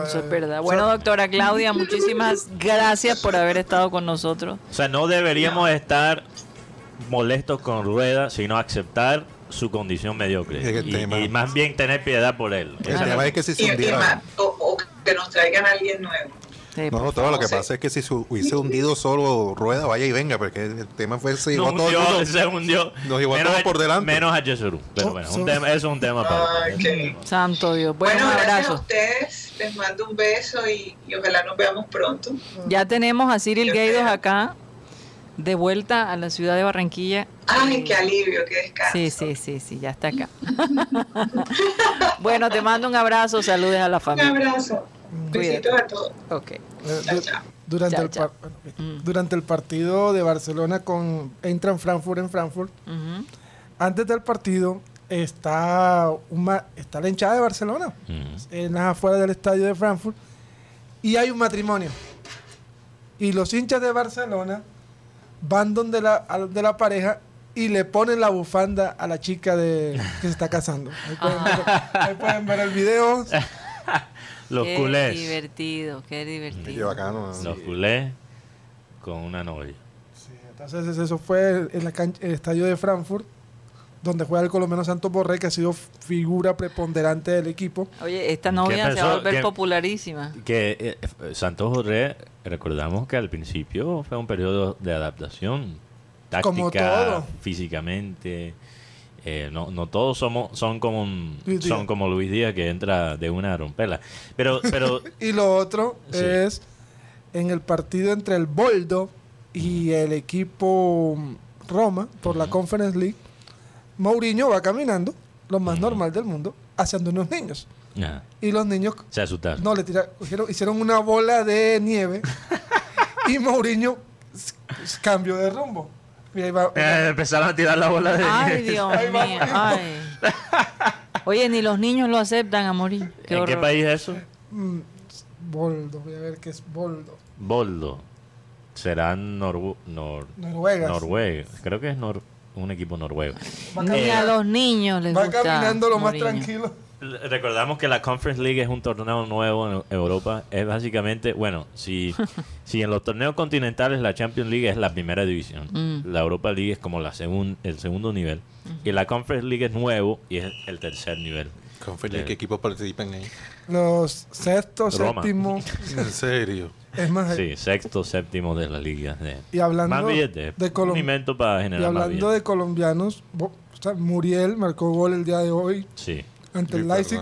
S2: Eso es verdad. Bueno, doctora Claudia, muchísimas gracias por haber estado con nosotros.
S3: O sea, no deberíamos estar molestos con Rueda, sino aceptar su condición mediocre. Y, más bien tener piedad por él.
S5: El
S3: Esa-
S5: tema es que si se
S4: Y, y
S5: hundiera...
S4: más, o, o que nos traigan a alguien nuevo.
S2: Sí,
S5: No, no, todo lo que
S4: Sí.
S5: pasa es que si se hubiese hundido solo rueda, vaya y venga, porque el tema fue se llevó el
S3: hundió,
S5: mundo.
S3: se hundió.
S5: Nos llevó a
S3: Menos
S5: todos
S3: a-
S5: por delante.
S3: Menos a Yesurú. Pero
S6: Oh,
S3: bueno,
S6: so-
S3: un tema, eso es un tema para.
S4: Ah, ok.
S2: Santo Dios. Bueno,
S4: Bueno,
S2: un
S4: gracias a ustedes. Les mando un beso y, y ojalá nos veamos pronto.
S2: Ya tenemos a Cyril
S4: feo.
S2: acá, de vuelta a la ciudad de Barranquilla.
S4: Ay, qué alivio, qué descanso.
S2: Sí, sí, sí, sí, ya está acá. bueno, te mando un abrazo, saludes a la
S4: Un
S2: familia.
S4: abrazo.
S2: Cuídate.
S4: Besitos a todos.
S2: Ok.
S4: Chao,
S6: du-
S4: chao.
S6: Durante,
S2: Chao,
S6: el
S2: chao.
S6: par-
S2: Mm.
S6: durante el partido de Barcelona con Eintracht Frankfurt en Frankfurt, antes del partido está, una, está la hinchada de Barcelona
S3: Mm.
S6: en las afueras del estadio de Frankfurt y hay un matrimonio. Y los hinchas de Barcelona van donde la, a- de la pareja y le ponen la bufanda a la chica de, que se está casando. Ahí pueden, ver, ahí pueden ver el video.
S3: Los
S2: qué
S3: culés.
S2: divertido, qué
S5: Qué
S2: divertido.
S5: bacano.
S3: Los culés con una novia.
S6: Sí, entonces eso fue en la cancha- el estadio de Frankfurt, donde juega el colombiano Santos Borré, que ha sido figura preponderante del equipo.
S2: Oye, esta novia se va a volver
S3: ¿Qué-
S2: popularísima.
S3: Que eh, eh, Santos Jorge, recordamos que al principio fue un periodo de adaptación táctica,
S6: Como todo.
S3: físicamente. Eh, no, no todos somos son como un- son como Luis Díaz que entra de una a romperla. Pero, pero
S6: Y lo otro
S3: Sí.
S6: es en el partido entre el Boldo y el equipo Roma por la Conference League, Mourinho va caminando, lo más normal del mundo, haciendo unos niños. Y los niños
S3: se asustaron.
S6: no le tiraron, hicieron una bola de nieve y Mourinho cambió de rumbo. Ahí va-
S3: Eh, empezaron a tirar la bola de
S2: Ay, Dios
S6: Ahí va
S2: mío. Ay. Oye, ni los niños lo aceptan a morir. Qué
S3: ¿En qué
S2: horror.
S3: país es eso?
S6: Mm, Boldo, voy a ver qué es Boldo.
S3: Boldo. Será Norgu- Nor-
S6: Noruega.
S3: Noruega. Creo que es Nor un equipo noruego.
S2: Ni a los niños les
S6: Va
S2: gusta
S6: caminando lo más
S2: Mourinho.
S6: tranquilo.
S3: Recordamos que la Conference League es un torneo nuevo en Europa. Es básicamente, bueno, si, si en los torneos continentales la Champions League es la primera división,
S2: Mm.
S3: la Europa League es como la segun- el segundo nivel, y la Conference League es nuevo y es el tercer nivel.
S5: Conference, ¿Qué equipos participan ahí?
S6: Los sexto,
S3: Roma.
S6: séptimo.
S5: En serio.
S6: Es más,
S3: Sí, sexto, séptimo de la liga. De,
S6: y hablando
S3: más billetes.
S6: de
S3: para
S6: y
S3: más
S6: hablando de colombianos, bo- o sea, Muriel marcó gol el día de hoy
S3: Sí,
S6: ante el Leipzig.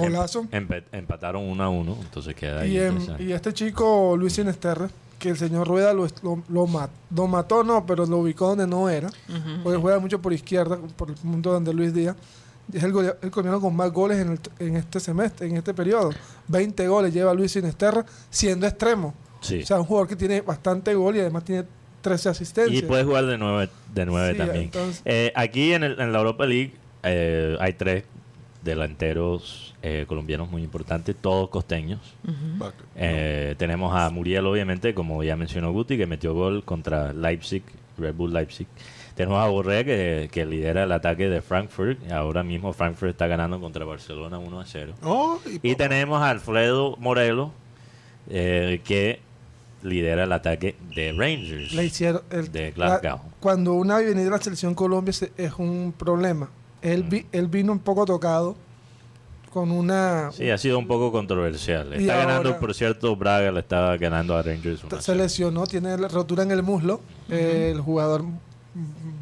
S6: Golazo.
S3: Empe- empataron uno a uno, entonces queda ahí.
S6: Y, em- y este chico, Luis Sinesterre, que el señor Rueda lo, lo, lo ma- lo mató, no, pero lo ubicó donde no era. Porque juega mucho por izquierda, por el punto donde Luis Díaz. Es el, colombiano con más goles en, el- en este semestre, en este periodo. 20 goles lleva Luis Sinesterra siendo extremo.
S3: Sí.
S6: O sea, un jugador que tiene bastante gol y además tiene 13 asistencias.
S3: Y puede jugar de nueve, de nueve
S6: Sí,
S3: también.
S6: entonces-
S3: Eh, aquí en, el- en la Europa League eh, hay tres delanteros eh, colombianos muy importantes, todos costeños. Eh, tenemos a Muriel, obviamente, como ya mencionó Guti, que metió gol contra Leipzig, Red Bull Leipzig. Tenemos a Borré, que, que lidera el ataque de Frankfurt. Ahora mismo Frankfurt está ganando contra Barcelona 1 a 0.
S5: Oh, y
S3: Y tenemos a Alfredo Morelo, eh, que lidera el ataque de Rangers.
S6: Le hicieron el-
S3: de
S6: la- cuando una venida de la selección Colombia se- es un problema. Él, vi- él vino un poco tocado con una...
S3: Sí, ha sido un poco controversial.
S6: Y
S3: Está ganando,
S6: ahora-
S3: por cierto, Braga le estaba ganando a Rangers. 1 a
S6: se
S3: 0.
S6: lesionó, tiene la rotura en el muslo. Eh, el jugador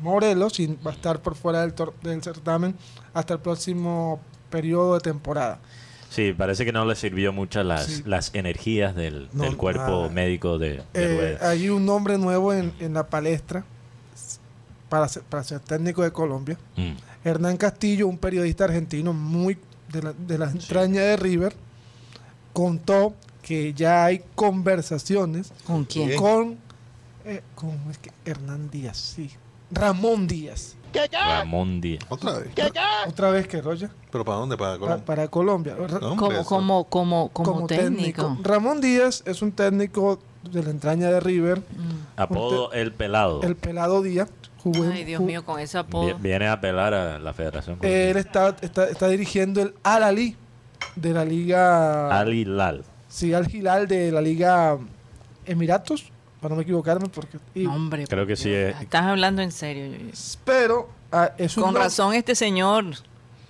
S6: Morelos y va a estar por fuera del, tor- del certamen hasta el próximo periodo de temporada.
S3: Sí, parece que no le sirvió mucho las,
S6: Sí.
S3: las energías del,
S6: No,
S3: del cuerpo
S6: nada.
S3: médico de, de
S6: Eh, hay un nombre nuevo en, en la palestra para ser, para ser técnico de Colombia.
S3: Mm.
S6: Hernán Castillo, un periodista argentino muy de la, de la entraña de River, contó que ya hay conversaciones
S2: ¿Con quién?
S6: Con, eh, con es que Hernán Díaz, sí, Ramón Díaz.
S3: Ramón Díaz.
S5: Otra vez.
S6: Otra vez que Roger,
S5: ¿Pero para dónde? ¿Para
S6: Pa-
S5: Colombia?
S6: para Colombia.
S5: No,
S2: Como, como, como, como, técnico.
S6: Ramón Díaz es un técnico de la entraña de River,
S2: Mm.
S3: Apodo El Pelado.
S6: el pelado Díaz.
S2: Ay, Dios mío, con ese apodo.
S3: Viene a apelar a la federación.
S6: Él está, está, está dirigiendo el Al Ali de la liga.
S3: Ali Lal.
S6: Sí, Al Hilal de la liga Emiratos, para no equivocarme. porque y-
S2: No, hombre.
S3: Creo que sí es.
S2: Estás hablando en serio.
S6: Pero ah, es un
S2: Con razón este señor.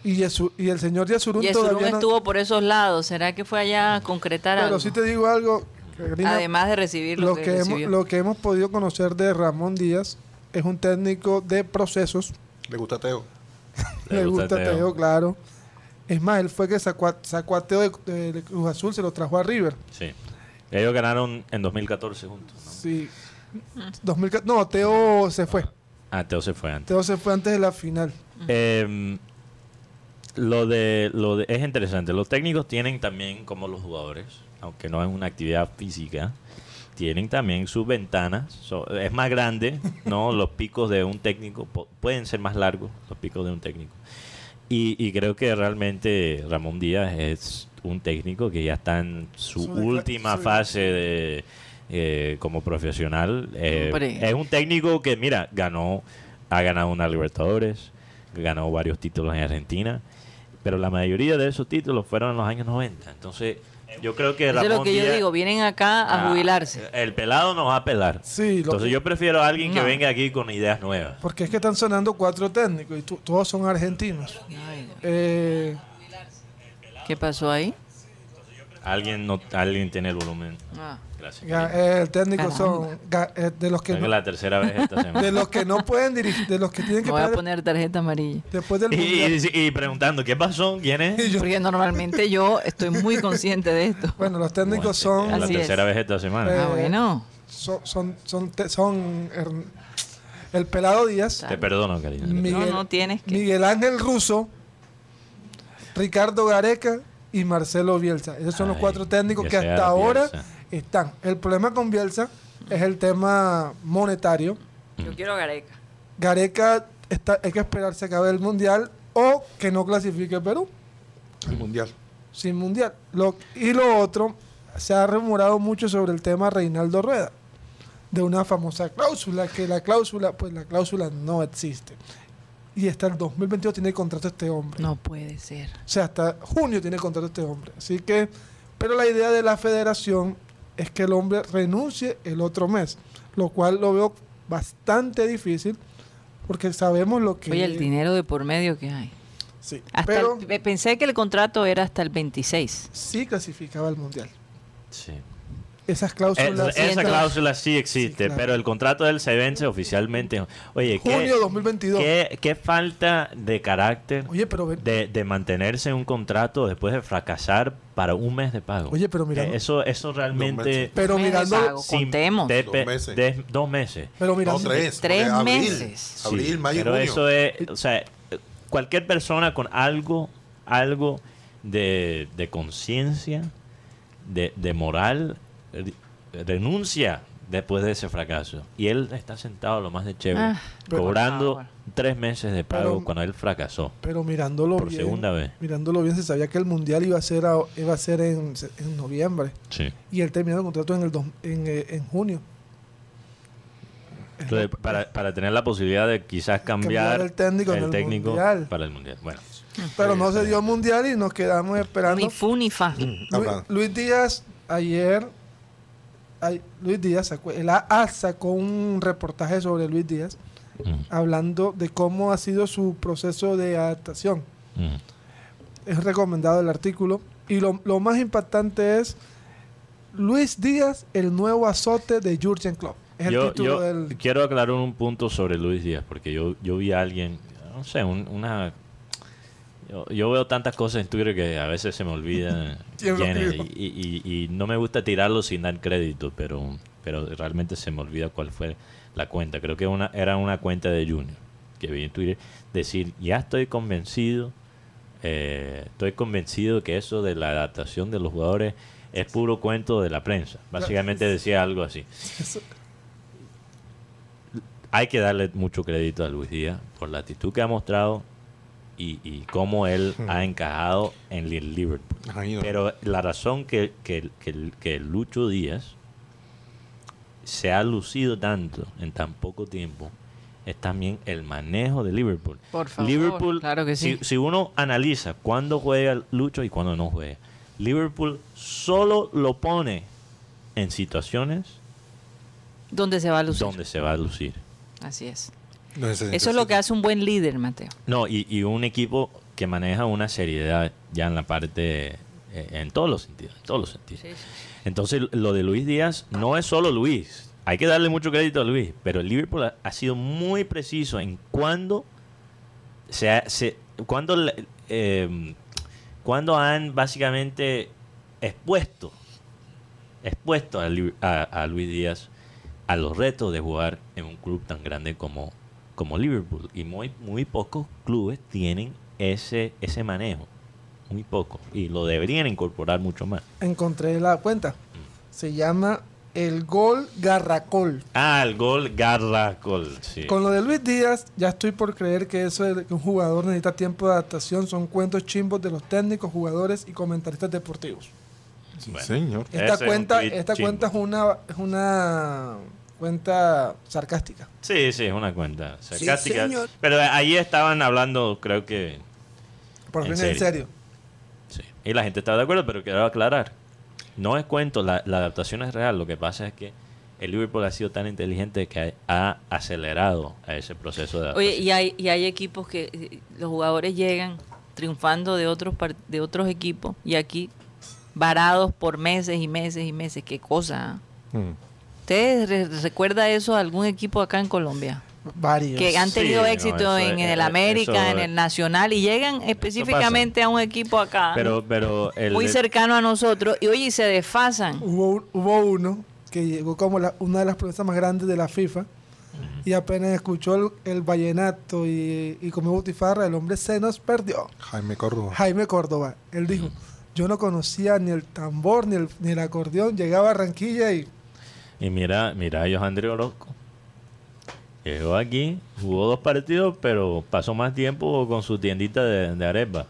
S6: Y, Yesu- y el señor Yasurún
S2: Yesurún
S6: todavía no.
S2: estuvo por esos lados. ¿Será que fue allá a concretar
S6: Pero
S2: algo?
S6: sí te digo algo,
S2: Además de recibir lo,
S6: lo,
S2: que,
S6: que hemos, lo que hemos podido conocer de Ramón Díaz es un técnico de procesos.
S5: ¿Le gusta Teo?
S6: Le, gusta Teo. claro. Es más, él fue que sacó a, sacó a Teo de, de Cruz Azul, se lo trajo a River.
S3: Sí. Ellos ganaron en 2014 juntos. ¿no?
S6: Sí. 2014 no, Teo se fue.
S3: Ah, Teo se fue antes.
S6: Teo se fue antes de la final.
S3: Eh, lo de, lo de, es interesante. Los técnicos tienen también, como los jugadores, aunque no es una actividad física, tienen también sus ventanas. So- es más grande, ¿no? Los picos de un técnico pueden ser más largos, los picos de un técnico. Y, y creo que realmente Ramón Díaz es un técnico que ya está en su última fase de, eh, como profesional. Eh, es un técnico que, mira, ganó, ha ganado una Libertadores, ganó varios títulos en Argentina, pero la mayoría de esos títulos fueron en los años 90. Entonces, yo creo que
S2: Eso es lo que yo
S3: Díaz-
S2: digo. Vienen acá a
S3: Ah,
S2: jubilarse.
S3: El pelado nos va a pelar.
S6: Sí, lo
S3: Entonces
S6: que-
S3: yo prefiero a alguien que venga aquí con ideas nuevas.
S6: Porque es que están sonando cuatro técnicos y to- todos son argentinos.
S2: Ay.
S6: Eh,
S2: ¿Qué pasó ahí?
S3: Alguien no, alguien tiene el volumen.
S2: Ah.
S3: Gracias.
S6: eh, el técnico
S2: Caramba.
S6: son ga- eh, de los que no,
S3: la tercera vez esta semana.
S6: de los que no pueden dirigir, de los que tienen
S2: Me
S6: que
S2: voy a poner tarjeta amarilla.
S6: después del
S3: Y, y- y preguntando, ¿qué pasó? ¿Quién es?
S2: Porque normalmente yo estoy muy consciente de esto.
S6: bueno, los técnicos
S3: Bueno,
S6: son
S3: es la
S2: Así es.
S3: tercera vez esta semana.
S6: Eh,
S2: Ah, bueno.
S6: son son son, te- son Hern- el pelado Díaz,
S3: Te perdono, cariño.
S6: Miguel,
S2: no tienes que-
S6: Miguel Ángel Russo, Ricardo Gareca y Marcelo Bielsa. Esos son los cuatro técnicos
S3: que
S6: hasta ahora
S3: Bielsa.
S6: Están. El problema con Bielsa es el tema monetario.
S2: Yo quiero Gareca.
S6: Gareca está, hay que esperar se acabe el mundial o que no clasifique Perú
S5: El mundial.
S6: sin mundial. Lo, y lo otro, se ha rumorado mucho sobre el tema Reinaldo Rueda. de una famosa cláusula, que la cláusula, pues la cláusula no existe. Y hasta el 2022 tiene contrato este hombre.
S2: No puede ser.
S6: O sea, hasta junio tiene contrato este hombre. Así que, pero la idea de la federación es que el hombre renuncie el otro mes, lo cual lo veo bastante difícil porque sabemos lo que...
S2: Oye, el dinero de por medio que hay.
S6: Sí,
S2: Hasta
S6: pero
S2: el- pensé que el contrato era hasta el 26.
S6: sí clasificaba al mundial.
S3: Sí.
S6: Esas
S3: Es-
S6: cláusulas...
S3: esa
S2: entonces-
S3: cláusula sí existe,
S6: Sí, claro.
S3: pero el contrato de él se vence oficialmente. Oye, ¿qué,
S6: Junio 2022.
S3: qué- qué falta de carácter
S6: Oye, pero ven-
S3: de, de mantenerse en un contrato después de fracasar para un mes de pago?
S6: Oye, pero mira,
S3: Eh, eso, eso realmente...
S6: pero mirando,
S3: sin-
S2: contemos.
S3: de-
S5: Dos meses.
S3: de- dos meses.
S6: pero
S5: No,
S6: mirando,
S5: tres.
S2: Tres
S5: porque abril,
S2: meses.
S5: Abril,
S3: Sí,
S5: mayo y
S3: pero
S5: junio.
S3: eso es, o sea, cualquier persona con algo, algo de, de conciencia, de, de moral, renuncia después de ese fracaso. Y él está sentado lo más de chévere,
S2: Ah,
S6: pero-
S3: cobrando
S2: favor.
S3: tres meses de pago
S6: Pero-
S3: cuando él fracasó.
S6: pero mirándolo
S3: Por
S6: bien,
S3: segunda vez.
S6: mirándolo bien, se sabía que el mundial iba a ser a- iba a ser en, en noviembre
S3: Sí.
S6: y él terminó el contrato en el dos- en, eh, en junio.
S3: Entonces, para, para tener la posibilidad de quizás cambiar,
S6: Cambiar el técnico el
S3: técnico
S6: mundial.
S3: para el mundial. Bueno,
S6: Pero no se dio el mundial y nos quedamos esperando.
S2: Ni fu ni fa.
S6: Lu-
S5: Hablando.
S6: Luis Díaz ayer, Luis Díaz sacó, el AA sacó un reportaje sobre Luis Díaz
S3: mm,
S6: hablando de cómo ha sido su proceso de adaptación.
S3: mm.
S6: Es recomendado el artículo y lo, lo más impactante es Luis Díaz, el nuevo azote de Jurgen Klopp. Es el
S3: yo,
S6: título
S3: yo
S6: del
S3: quiero aclarar un punto sobre Luis Díaz, porque yo, yo vi a alguien, no sé, un- una... Yo, yo veo tantas cosas en Twitter que a veces se me olvidan
S6: ¿Quién lo
S3: quiénes,
S6: escribió?
S3: y, y- y no me gusta tirarlo sin dar crédito, pero, pero realmente se me olvida cuál fue la cuenta. Creo que una, era una cuenta de Junior que vi en Twitter decir, ya estoy convencido, eh, estoy convencido que eso de la adaptación de los jugadores es puro cuento de la prensa. Básicamente decía algo así hay que darle mucho crédito a Luis Díaz por la actitud que ha mostrado y, y cómo él ha encajado en el Liverpool. Pero la razón que, que, que, que Lucho Díaz se ha lucido tanto en tan poco tiempo es también el manejo de Liverpool.
S2: Por favor,
S3: Liverpool,
S2: claro que sí.
S3: si, si uno analiza cuándo juega Lucho y cuándo no juega, Liverpool solo lo pone en situaciones
S2: ¿Dónde se va a lucir?
S3: donde se va a lucir.
S2: Así es.
S5: No
S2: Eso es lo que hace un buen líder, Mateo.
S3: No, y, y un equipo que maneja una seriedad ya en la parte, eh, en todos los sentidos, en todos los sentidos. Entonces, lo de Luis Díaz no es solo Luis. Hay que darle mucho crédito a Luis, pero el Liverpool ha, ha sido muy preciso en cuándo se, ha- se cuándo, le- eh, cuándo han básicamente expuesto expuesto a, a- a Luis Díaz a los retos de jugar en un club tan grande como, como Liverpool. Y muy, muy pocos clubes tienen ese, ese manejo. Muy pocos. Y lo deberían incorporar mucho más.
S6: encontré la cuenta. Se llama El Gol Garracol.
S3: Ah, el gol Garracol. Sí.
S6: Con lo de Luis Díaz, ya estoy por creer que eso de que un jugador necesita tiempo de adaptación son cuentos chimbos de los técnicos, jugadores y comentaristas deportivos.
S5: Sí,
S3: Bueno.
S5: señor.
S3: Ese
S6: Esta
S3: es un
S6: cuenta,
S3: tweet
S6: esta
S3: chimbo.
S6: cuenta es una, es una cuenta sarcástica.
S3: Sí, sí, es una cuenta sarcástica.
S6: señor.
S3: pero ahí estaban hablando, creo que.
S6: Por
S3: ¿En
S6: fin, en
S3: serio?
S6: serio.
S3: Sí. Y la gente estaba de acuerdo, pero quiero aclarar. No es cuento, la, la adaptación es real. Lo que pasa es que el Liverpool ha sido tan inteligente que ha acelerado a ese proceso de adaptación.
S2: Oye, y hay, y hay equipos que eh, los jugadores llegan triunfando de otros de otros equipos y aquí varados por meses y meses y meses. Qué cosa. ¿ah? ¿Ustedes re- recuerda eso a algún equipo acá en Colombia?
S6: Varios.
S2: Que han
S3: Sí,
S2: tenido
S3: no,
S2: éxito
S3: eso
S2: en,
S3: es-
S2: el
S3: eh,
S2: América,
S3: eso
S2: en el Nacional y llegan específicamente a un equipo acá
S3: Pero, pero el,
S2: muy cercano a nosotros y oye, y se desfasan.
S6: Hubo, un- hubo uno que llegó como la- una de las promesas más grandes de la FIFA y apenas escuchó el, el vallenato y, y comió butifarra, el hombre se nos perdió.
S5: Jaime Córdoba.
S6: Jaime Córdoba, él dijo, yo no conocía ni el tambor ni el, ni el acordeón, llegaba a Barranquilla y
S3: Y mira, mira a Johandri Orozco. Llegó aquí, jugó dos partidos, pero pasó más tiempo con su tiendita de, de arepa.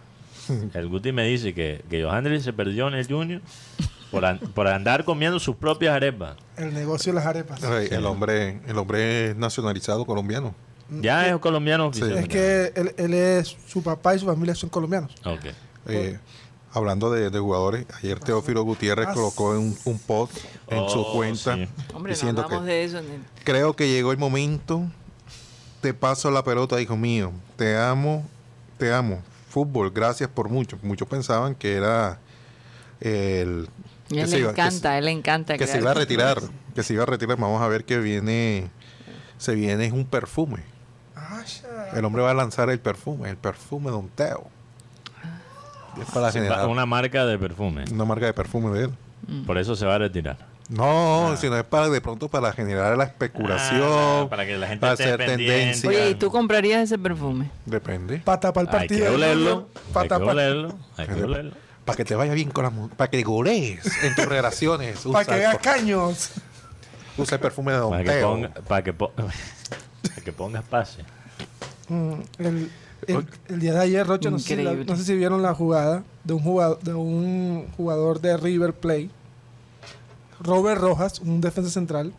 S3: El Guti me dice que, que Johandri se perdió en el Junior por, an- por andar comiendo sus propias arepas.
S6: El negocio de las arepas.
S5: Ay. El hombre, el hombre es nacionalizado colombiano.
S3: Ya es colombiano
S5: Sí.
S3: oficial.
S6: Es que él, él es, su papá y su familia son colombianos.
S3: Ok.
S5: Eh, hablando de, de jugadores, ayer Teófilo Gutiérrez
S6: Ah,
S5: colocó un, un post en su
S3: Oh,
S5: cuenta
S3: sí.
S2: Hombre,
S5: diciendo que
S2: de eso.
S5: creo que llegó el momento, te paso la pelota, hijo mío, te amo, te amo. Fútbol, gracias por mucho. Muchos pensaban que era el...
S2: Y él le
S5: iba- que se-
S2: encanta, él le encanta.
S5: que se iba a retirar,
S2: cosas.
S5: que se iba a retirar. Vamos a ver que viene, se viene es un perfume. El hombre va a lanzar el perfume, el perfume Don Teo. Es para generar
S3: Una marca de perfume.
S5: una marca de perfume de él.
S3: Por eso se va a retirar.
S5: No, sino es para de pronto para generar la especulación,
S3: Ah, para que la gente
S5: para
S3: esté
S5: hacer tendencia.
S2: Oye, ¿y tú comprarías ese perfume?
S5: Depende.
S6: Para tapar el
S3: Hay
S6: partido.
S3: que
S6: del
S3: olerlo. Hay que olerlo. Hay que olerlo.
S5: Para que te vaya bien con la mu- para que golees en tus relaciones.
S6: Para que veas caños.
S5: usa el perfume de Don
S3: Para que,
S5: Teo.
S3: ponga, para, que po- para que pongas pase.
S6: Mm, el, el- el día de ayer, Rocha, no sé, si la-
S2: Increíble.
S6: no sé si vieron la jugada de un jugador, de un jugador de River Plate, Robert Rojas, un defensa central.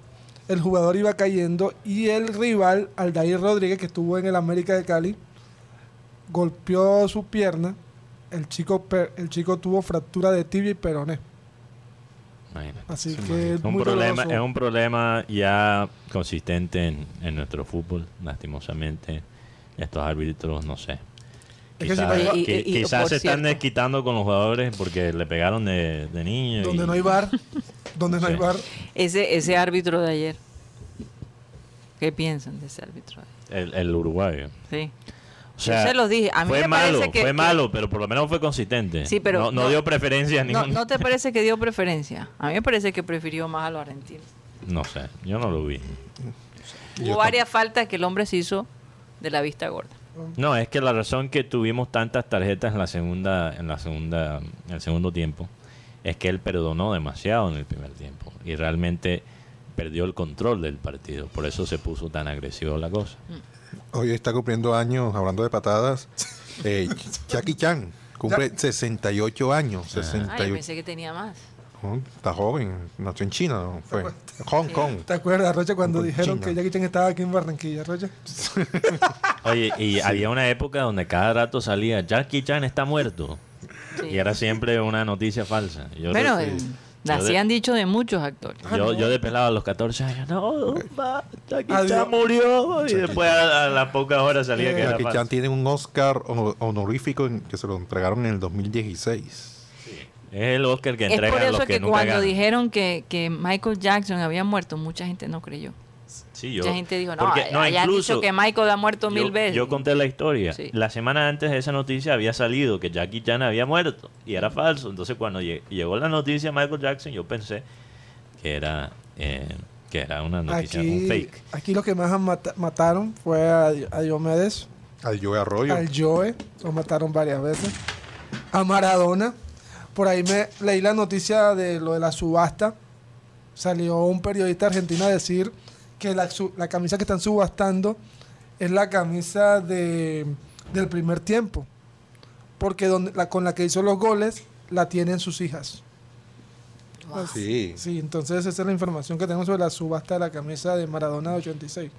S6: El jugador iba cayendo y el rival, Aldair Rodríguez, que estuvo en el América de Cali, golpeó su pierna. El chico, el chico tuvo fractura de tibia y peroné.
S3: Imagínate.
S6: Así que es
S3: un,
S6: muy
S3: problema,
S6: doloroso.
S3: es un problema ya consistente en, en nuestro fútbol, lastimosamente. Estos árbitros, no sé.
S6: Es que si
S3: Quizás,
S6: no hay-
S2: Y- y-
S3: qui-
S2: y-
S3: quizás
S2: por
S3: se están desquitando con los jugadores porque le pegaron de, de niño.
S6: Donde
S3: y-
S6: no hay bar, donde no hay bar.
S2: Ese, ese árbitro de ayer. ¿Qué piensan de ese árbitro? de ayer?
S3: el, el uruguayo.
S2: Sí.
S3: O sea,
S2: Yo se los dije. A mí
S3: fue
S2: me
S3: malo,
S2: parece que-
S3: fue
S2: que-
S3: malo, pero por lo menos fue consistente.
S2: Sí, pero
S3: no, no
S2: no-
S3: dio preferencia a
S2: No,
S3: ningún.
S2: ¿No te parece que dio preferencia? A mí me parece que prefirió más a los argentinos.
S3: No sé, yo no lo vi.
S2: Hubo varias faltas que el hombre se hizo de la vista gorda.
S3: No, es que la razón que tuvimos tantas tarjetas en la segunda, en la segunda, en el segundo tiempo, es que él perdonó demasiado en el primer tiempo y realmente perdió el control del partido. Por eso se puso tan agresivo la cosa.
S5: Hoy está cumpliendo años, hablando de patadas, eh, Jackie Chan. Cumple 68 años.
S3: Ah.
S2: Ay,
S5: 68.
S2: pensé que tenía más.
S5: Está joven. Nació en China, ¿no? Fue. Hong Kong.
S6: ¿Te acuerdas, Rocha, cuando dijeron
S5: China.
S6: que Jackie Chan estaba aquí en Barranquilla, Rocha?
S3: Oye, y había una época donde cada rato salía Jackie Chan está muerto.
S2: Sí.
S3: Y era siempre una noticia falsa. Yo, de- yo
S2: así
S3: de-
S2: han dicho de muchos actores.
S3: yo, yo de pelado a los 14 años, no, va, Jackie
S6: Adiós.
S3: Chan murió. Y después a, a las pocas horas salía
S6: Eh,
S3: que era
S5: Jackie
S3: falso.
S5: Chan tiene un Oscar honor- honorífico en- que se lo entregaron en el 2016.
S3: Es el Oscar que
S2: Es
S3: entregan
S2: por
S3: a los
S2: eso
S3: que,
S2: que,
S3: nunca
S2: cuando
S3: ganan.
S2: dijeron que, que Michael Jackson había muerto, mucha gente no creyó.
S3: Sí, yo-
S2: Mucha gente dijo, no,
S3: porque-
S2: ya han dicho que Michael ha muerto
S3: yo,
S2: mil veces.
S3: Yo conté la historia.
S2: Sí.
S3: La semana antes de esa noticia había salido que Jackie Chan había muerto y era falso. Entonces cuando lle- llegó la noticia de Michael Jackson, yo pensé que era eh, que era una noticia, un fake.
S6: aquí lo que más mataron fue a, a Diomedes,
S5: Al Joe Arroyo.
S6: al Joe, lo mataron varias veces, a Maradona. Por ahí me leí la noticia de lo de la subasta. Salió un periodista argentino a decir que la, su- la camisa que están subastando es la camisa de, del primer tiempo. Porque donde, la, con la que hizo los goles la tienen sus hijas.
S5: Sí.
S6: Sí, entonces esa es la información que tenemos sobre la subasta de la camisa de Maradona de 86.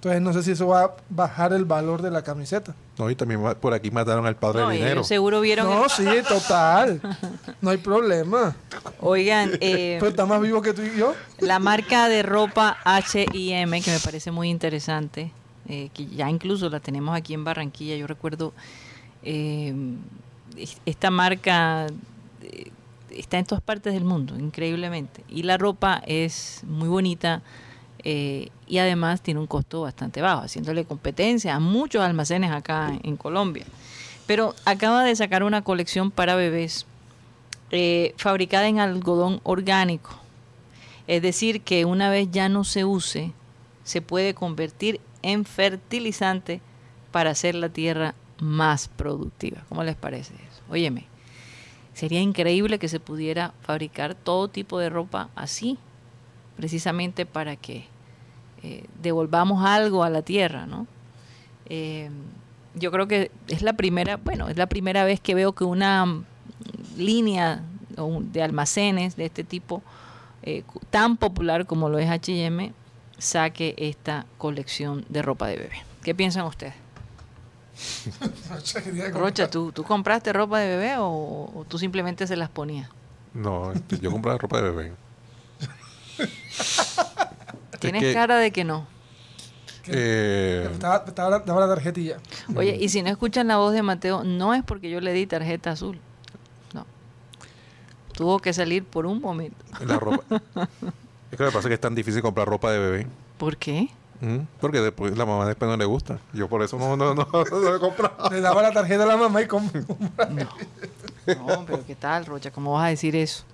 S6: Entonces no sé si eso va a bajar el valor de la camiseta.
S5: No, y también por aquí mataron al padre
S2: No,
S5: dinero.
S2: seguro vieron.
S6: No,
S2: el-
S6: sí, total. No hay problema.
S2: Oigan, eh,
S6: Pero está más vivo que tú y yo.
S2: la marca de ropa H&M que me parece muy interesante, eh, que ya incluso la tenemos aquí en Barranquilla. Yo recuerdo eh, es- esta marca eh, está en todas partes del mundo, increíblemente. Y la ropa es muy bonita eh, y además tiene un costo bastante bajo, haciéndole competencia a muchos almacenes acá en Colombia. Pero acaba de sacar una colección para bebés eh, fabricada en algodón orgánico. Es decir, que una vez ya no se use, se puede convertir en fertilizante para hacer la tierra más productiva. ¿Cómo les parece eso? Óyeme, sería increíble que se pudiera fabricar todo tipo de ropa así, precisamente para que eh, devolvamos algo a la tierra, ¿no? Eh, yo creo que es la primera, bueno, es la primera vez que veo que una mm, línea de almacenes de este tipo, eh, tan popular como lo es HM, saque esta colección de ropa de bebé. ¿Qué piensan ustedes? Rocha, ¿tú, ¿tú compraste ropa de bebé o, o tú simplemente se las ponías?
S5: No, este, yo compraba ropa de bebé.
S2: Tienes
S5: que-
S2: cara de que no.
S5: Eh,
S6: Estaba, la tarjetilla.
S2: Oye, y si no escuchan la voz de Mateo, no es porque yo le di tarjeta azul. No. Tuvo que salir por un momento.
S5: la ropa. Es que me pasa que es tan difícil comprar ropa de bebé.
S2: ¿Por qué?
S5: ¿Mm? Porque después la mamá después no le gusta. Yo por eso no, no, no, no he comprado.
S6: Le daba la tarjeta a la mamá y com-
S2: No, pero ¿qué tal, Rocha? ¿Cómo vas a decir eso?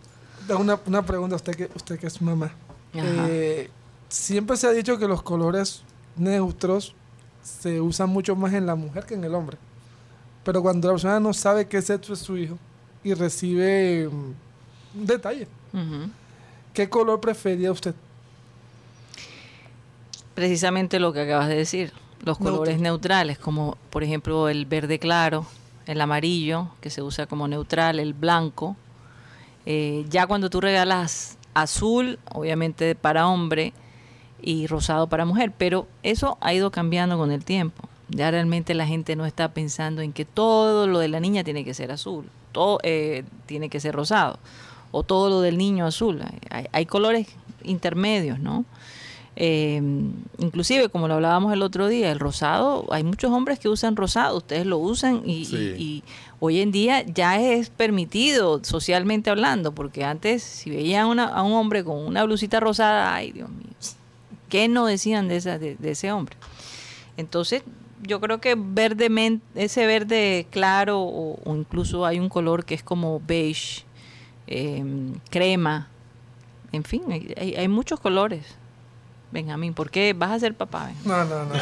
S6: Da una, una pregunta a usted que, usted que es mamá.
S2: Ajá.
S6: Eh, siempre se ha dicho que los colores neutros se usan mucho más en la mujer que en el hombre. Pero cuando la persona no sabe qué sexo es su hijo y recibe mm, un detalle. ¿qué color prefería usted?
S2: Precisamente lo que acabas de decir. Los colores neutrales, como por ejemplo el verde claro, el amarillo, que se usa como neutral, el blanco. Eh, ya cuando tú regalas azul, obviamente para hombre, y rosado para mujer, pero eso ha ido cambiando con el tiempo. Ya realmente la gente no está pensando en que todo lo de la niña tiene que ser azul, todo eh, tiene que ser rosado, o todo lo del niño azul. Hay, hay colores intermedios, ¿no? Eh, inclusive, como lo hablábamos el otro día, el rosado, hay muchos hombres que usan rosado, ustedes lo usan y,
S5: Sí.
S2: y- y hoy en día ya es permitido socialmente hablando, porque antes si veían una- a un hombre con una blusita rosada, ay Dios mío, ¿qué no decían de, esa, de, de ese hombre? Entonces, yo creo que verde, men- ese verde claro o, o incluso hay un color que es como beige, eh, crema, en fin, hay, muchos colores. Benjamín, ¿por qué vas a ser papá? Ben?
S6: No, no, no.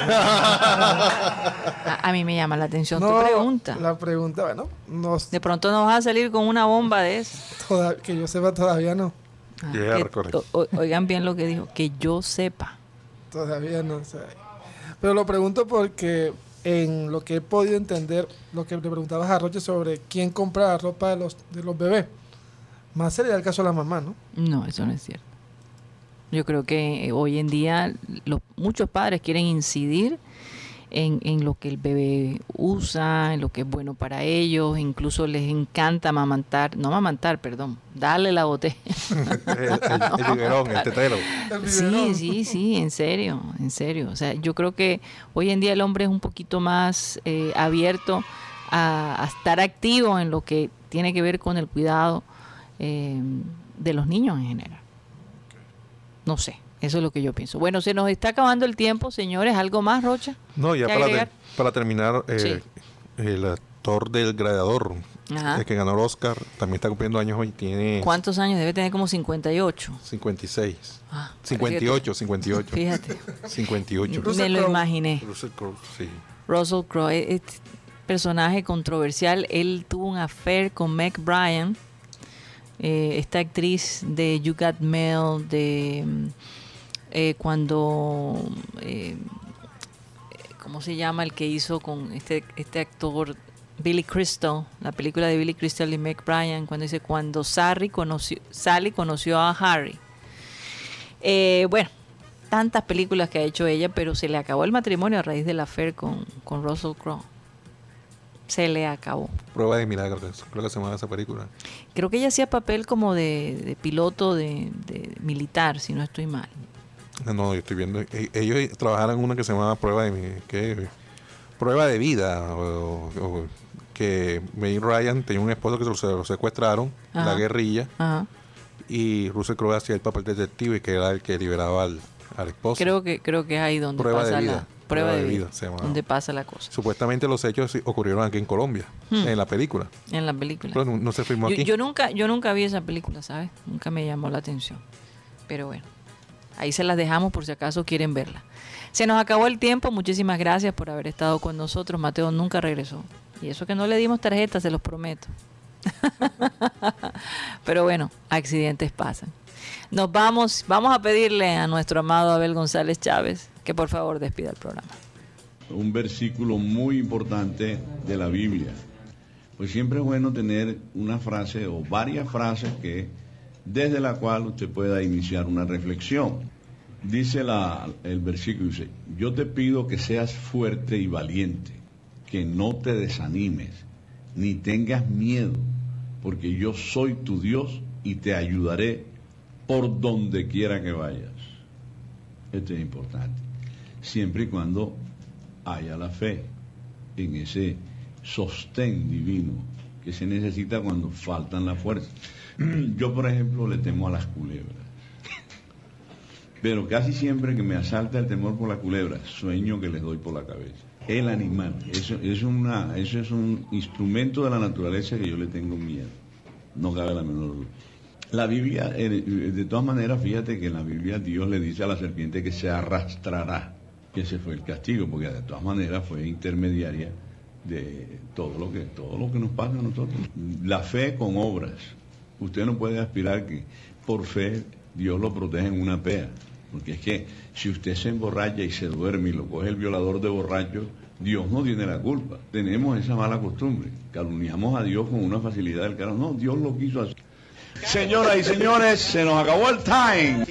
S2: A, a mí me llama la atención
S6: No,
S2: tu pregunta.
S6: La pregunta, bueno, no,
S2: De pronto no vas a salir con una bomba de eso.
S6: toda- que yo sepa todavía no.
S2: Ah, to- o- oigan bien lo que dijo, que yo sepa.
S6: Todavía no sé. Pero lo pregunto porque en lo que he podido entender, lo que le preguntabas a Roche sobre quién compra la ropa de los, de los bebés, más sería el caso de la mamá, ¿no?
S2: No, eso no es cierto. Yo creo que hoy en día los, muchos padres quieren incidir en, en lo que el bebé usa, en lo que es bueno para ellos, incluso les encanta amamantar, no amamantar, perdón, darle la botella.
S5: el, el- el biberón, el tetero.
S6: El
S2: Sí, sí, sí, en serio, en serio. O sea, yo creo que hoy en día el hombre es un poquito más eh, abierto a, a estar activo en lo que tiene que ver con el cuidado eh, de los niños en general. No sé, eso es lo que yo pienso. Bueno, se nos está acabando el tiempo, señores. ¿Algo más, Rocha?
S5: No, ya
S2: ¿Qué
S5: para, terminar, eh, el actor del Gladiador,
S2: Ajá.
S5: el que ganó el Oscar, también está cumpliendo años hoy, tiene
S2: ¿Cuántos años? Debe tener como 58.
S5: 56.
S2: Ah,
S5: 58, 58.
S2: Fíjate,
S5: 58.
S2: me
S6: Russell
S2: lo
S6: Crowe.
S2: imaginé.
S5: Russell Crowe, sí.
S2: Russell Crowe, este personaje controversial. Él tuvo un affair con Meg Bryan, eh, esta actriz de You Got Mail, de mm, eh, cuando, eh, ¿cómo se llama el que hizo con este, este actor? Billy Crystal, la película de Billy Crystal y Meg Bryan, cuando dice cuando Sally conoció, Sally conoció a Harry. Eh, bueno, tantas películas que ha hecho ella, pero se le acabó el matrimonio a raíz del affair con, con Russell Crowe. Se le acabó.
S5: Prueba de milagro, creo que se llama esa película.
S2: Creo que ella hacía papel como de, de piloto de, de militar, si no estoy mal.
S5: No, yo estoy viendo. e- Ellos trabajaron en una que se llamaba Prueba de ¿qué? Prueba de vida. O, o- que May Ryan tenía un esposo que se lo, se lo secuestraron,
S2: Ajá.
S5: la guerrilla,
S2: Ajá.
S5: y Russell Crowe hacía el papel de detective, que era el que liberaba al, al esposo.
S2: Creo que creo que es ahí donde
S5: Prueba de
S2: pasa
S5: vida.
S2: la prueba, de vida,
S5: se
S2: donde pasa la cosa
S5: Supuestamente los hechos ocurrieron aquí en Colombia,
S2: Hmm.
S5: en la película.
S2: en la película.
S5: Pero no, no se filmó
S2: Yo,
S5: aquí.
S2: yo nunca yo nunca vi esa película, ¿sabes? Nunca me llamó la atención. Pero bueno, ahí se las dejamos por si acaso quieren verla. Se nos acabó el tiempo, muchísimas gracias por haber estado con nosotros. Mateo nunca regresó. Y eso que no le dimos tarjeta, se los prometo. Pero bueno, accidentes pasan. Nos vamos, vamos a pedirle a nuestro amado Abel González Chávez que por favor despida el programa.
S7: un versículo muy importante de la Biblia. pues siempre es bueno tener una frase o varias frases que desde la cual usted pueda iniciar una reflexión. Dice el versículo, dice, yo te pido que seas fuerte y valiente, que no te desanimes, ni tengas miedo, porque yo soy tu Dios y te ayudaré por donde quiera que vayas. Esto es importante, siempre y cuando haya la fe en ese sostén divino que se necesita cuando faltan las fuerzas. Yo, por ejemplo, le temo a las culebras. Pero casi siempre que me asalta el temor por la culebra, sueño que les doy por la cabeza. El animal, eso, es un instrumento de la naturaleza que yo le tengo miedo. No cabe la menor duda. La Biblia, eh, de todas maneras, fíjate que en la Biblia Dios le dice a la serpiente que se arrastrará, que ese fue el castigo, porque de todas maneras fue intermediaria de todo lo que todo lo que nos pasa a nosotros. La fe con obras. Usted no puede aspirar que por fe Dios lo proteja en una pea. Porque es que si usted se emborracha y se duerme y lo coge el violador de borracho, Dios no tiene la culpa. Tenemos esa mala costumbre. Calumniamos a Dios con una facilidad del carajo. No, Dios lo quiso así. Señoras y señores, se nos acabó el time.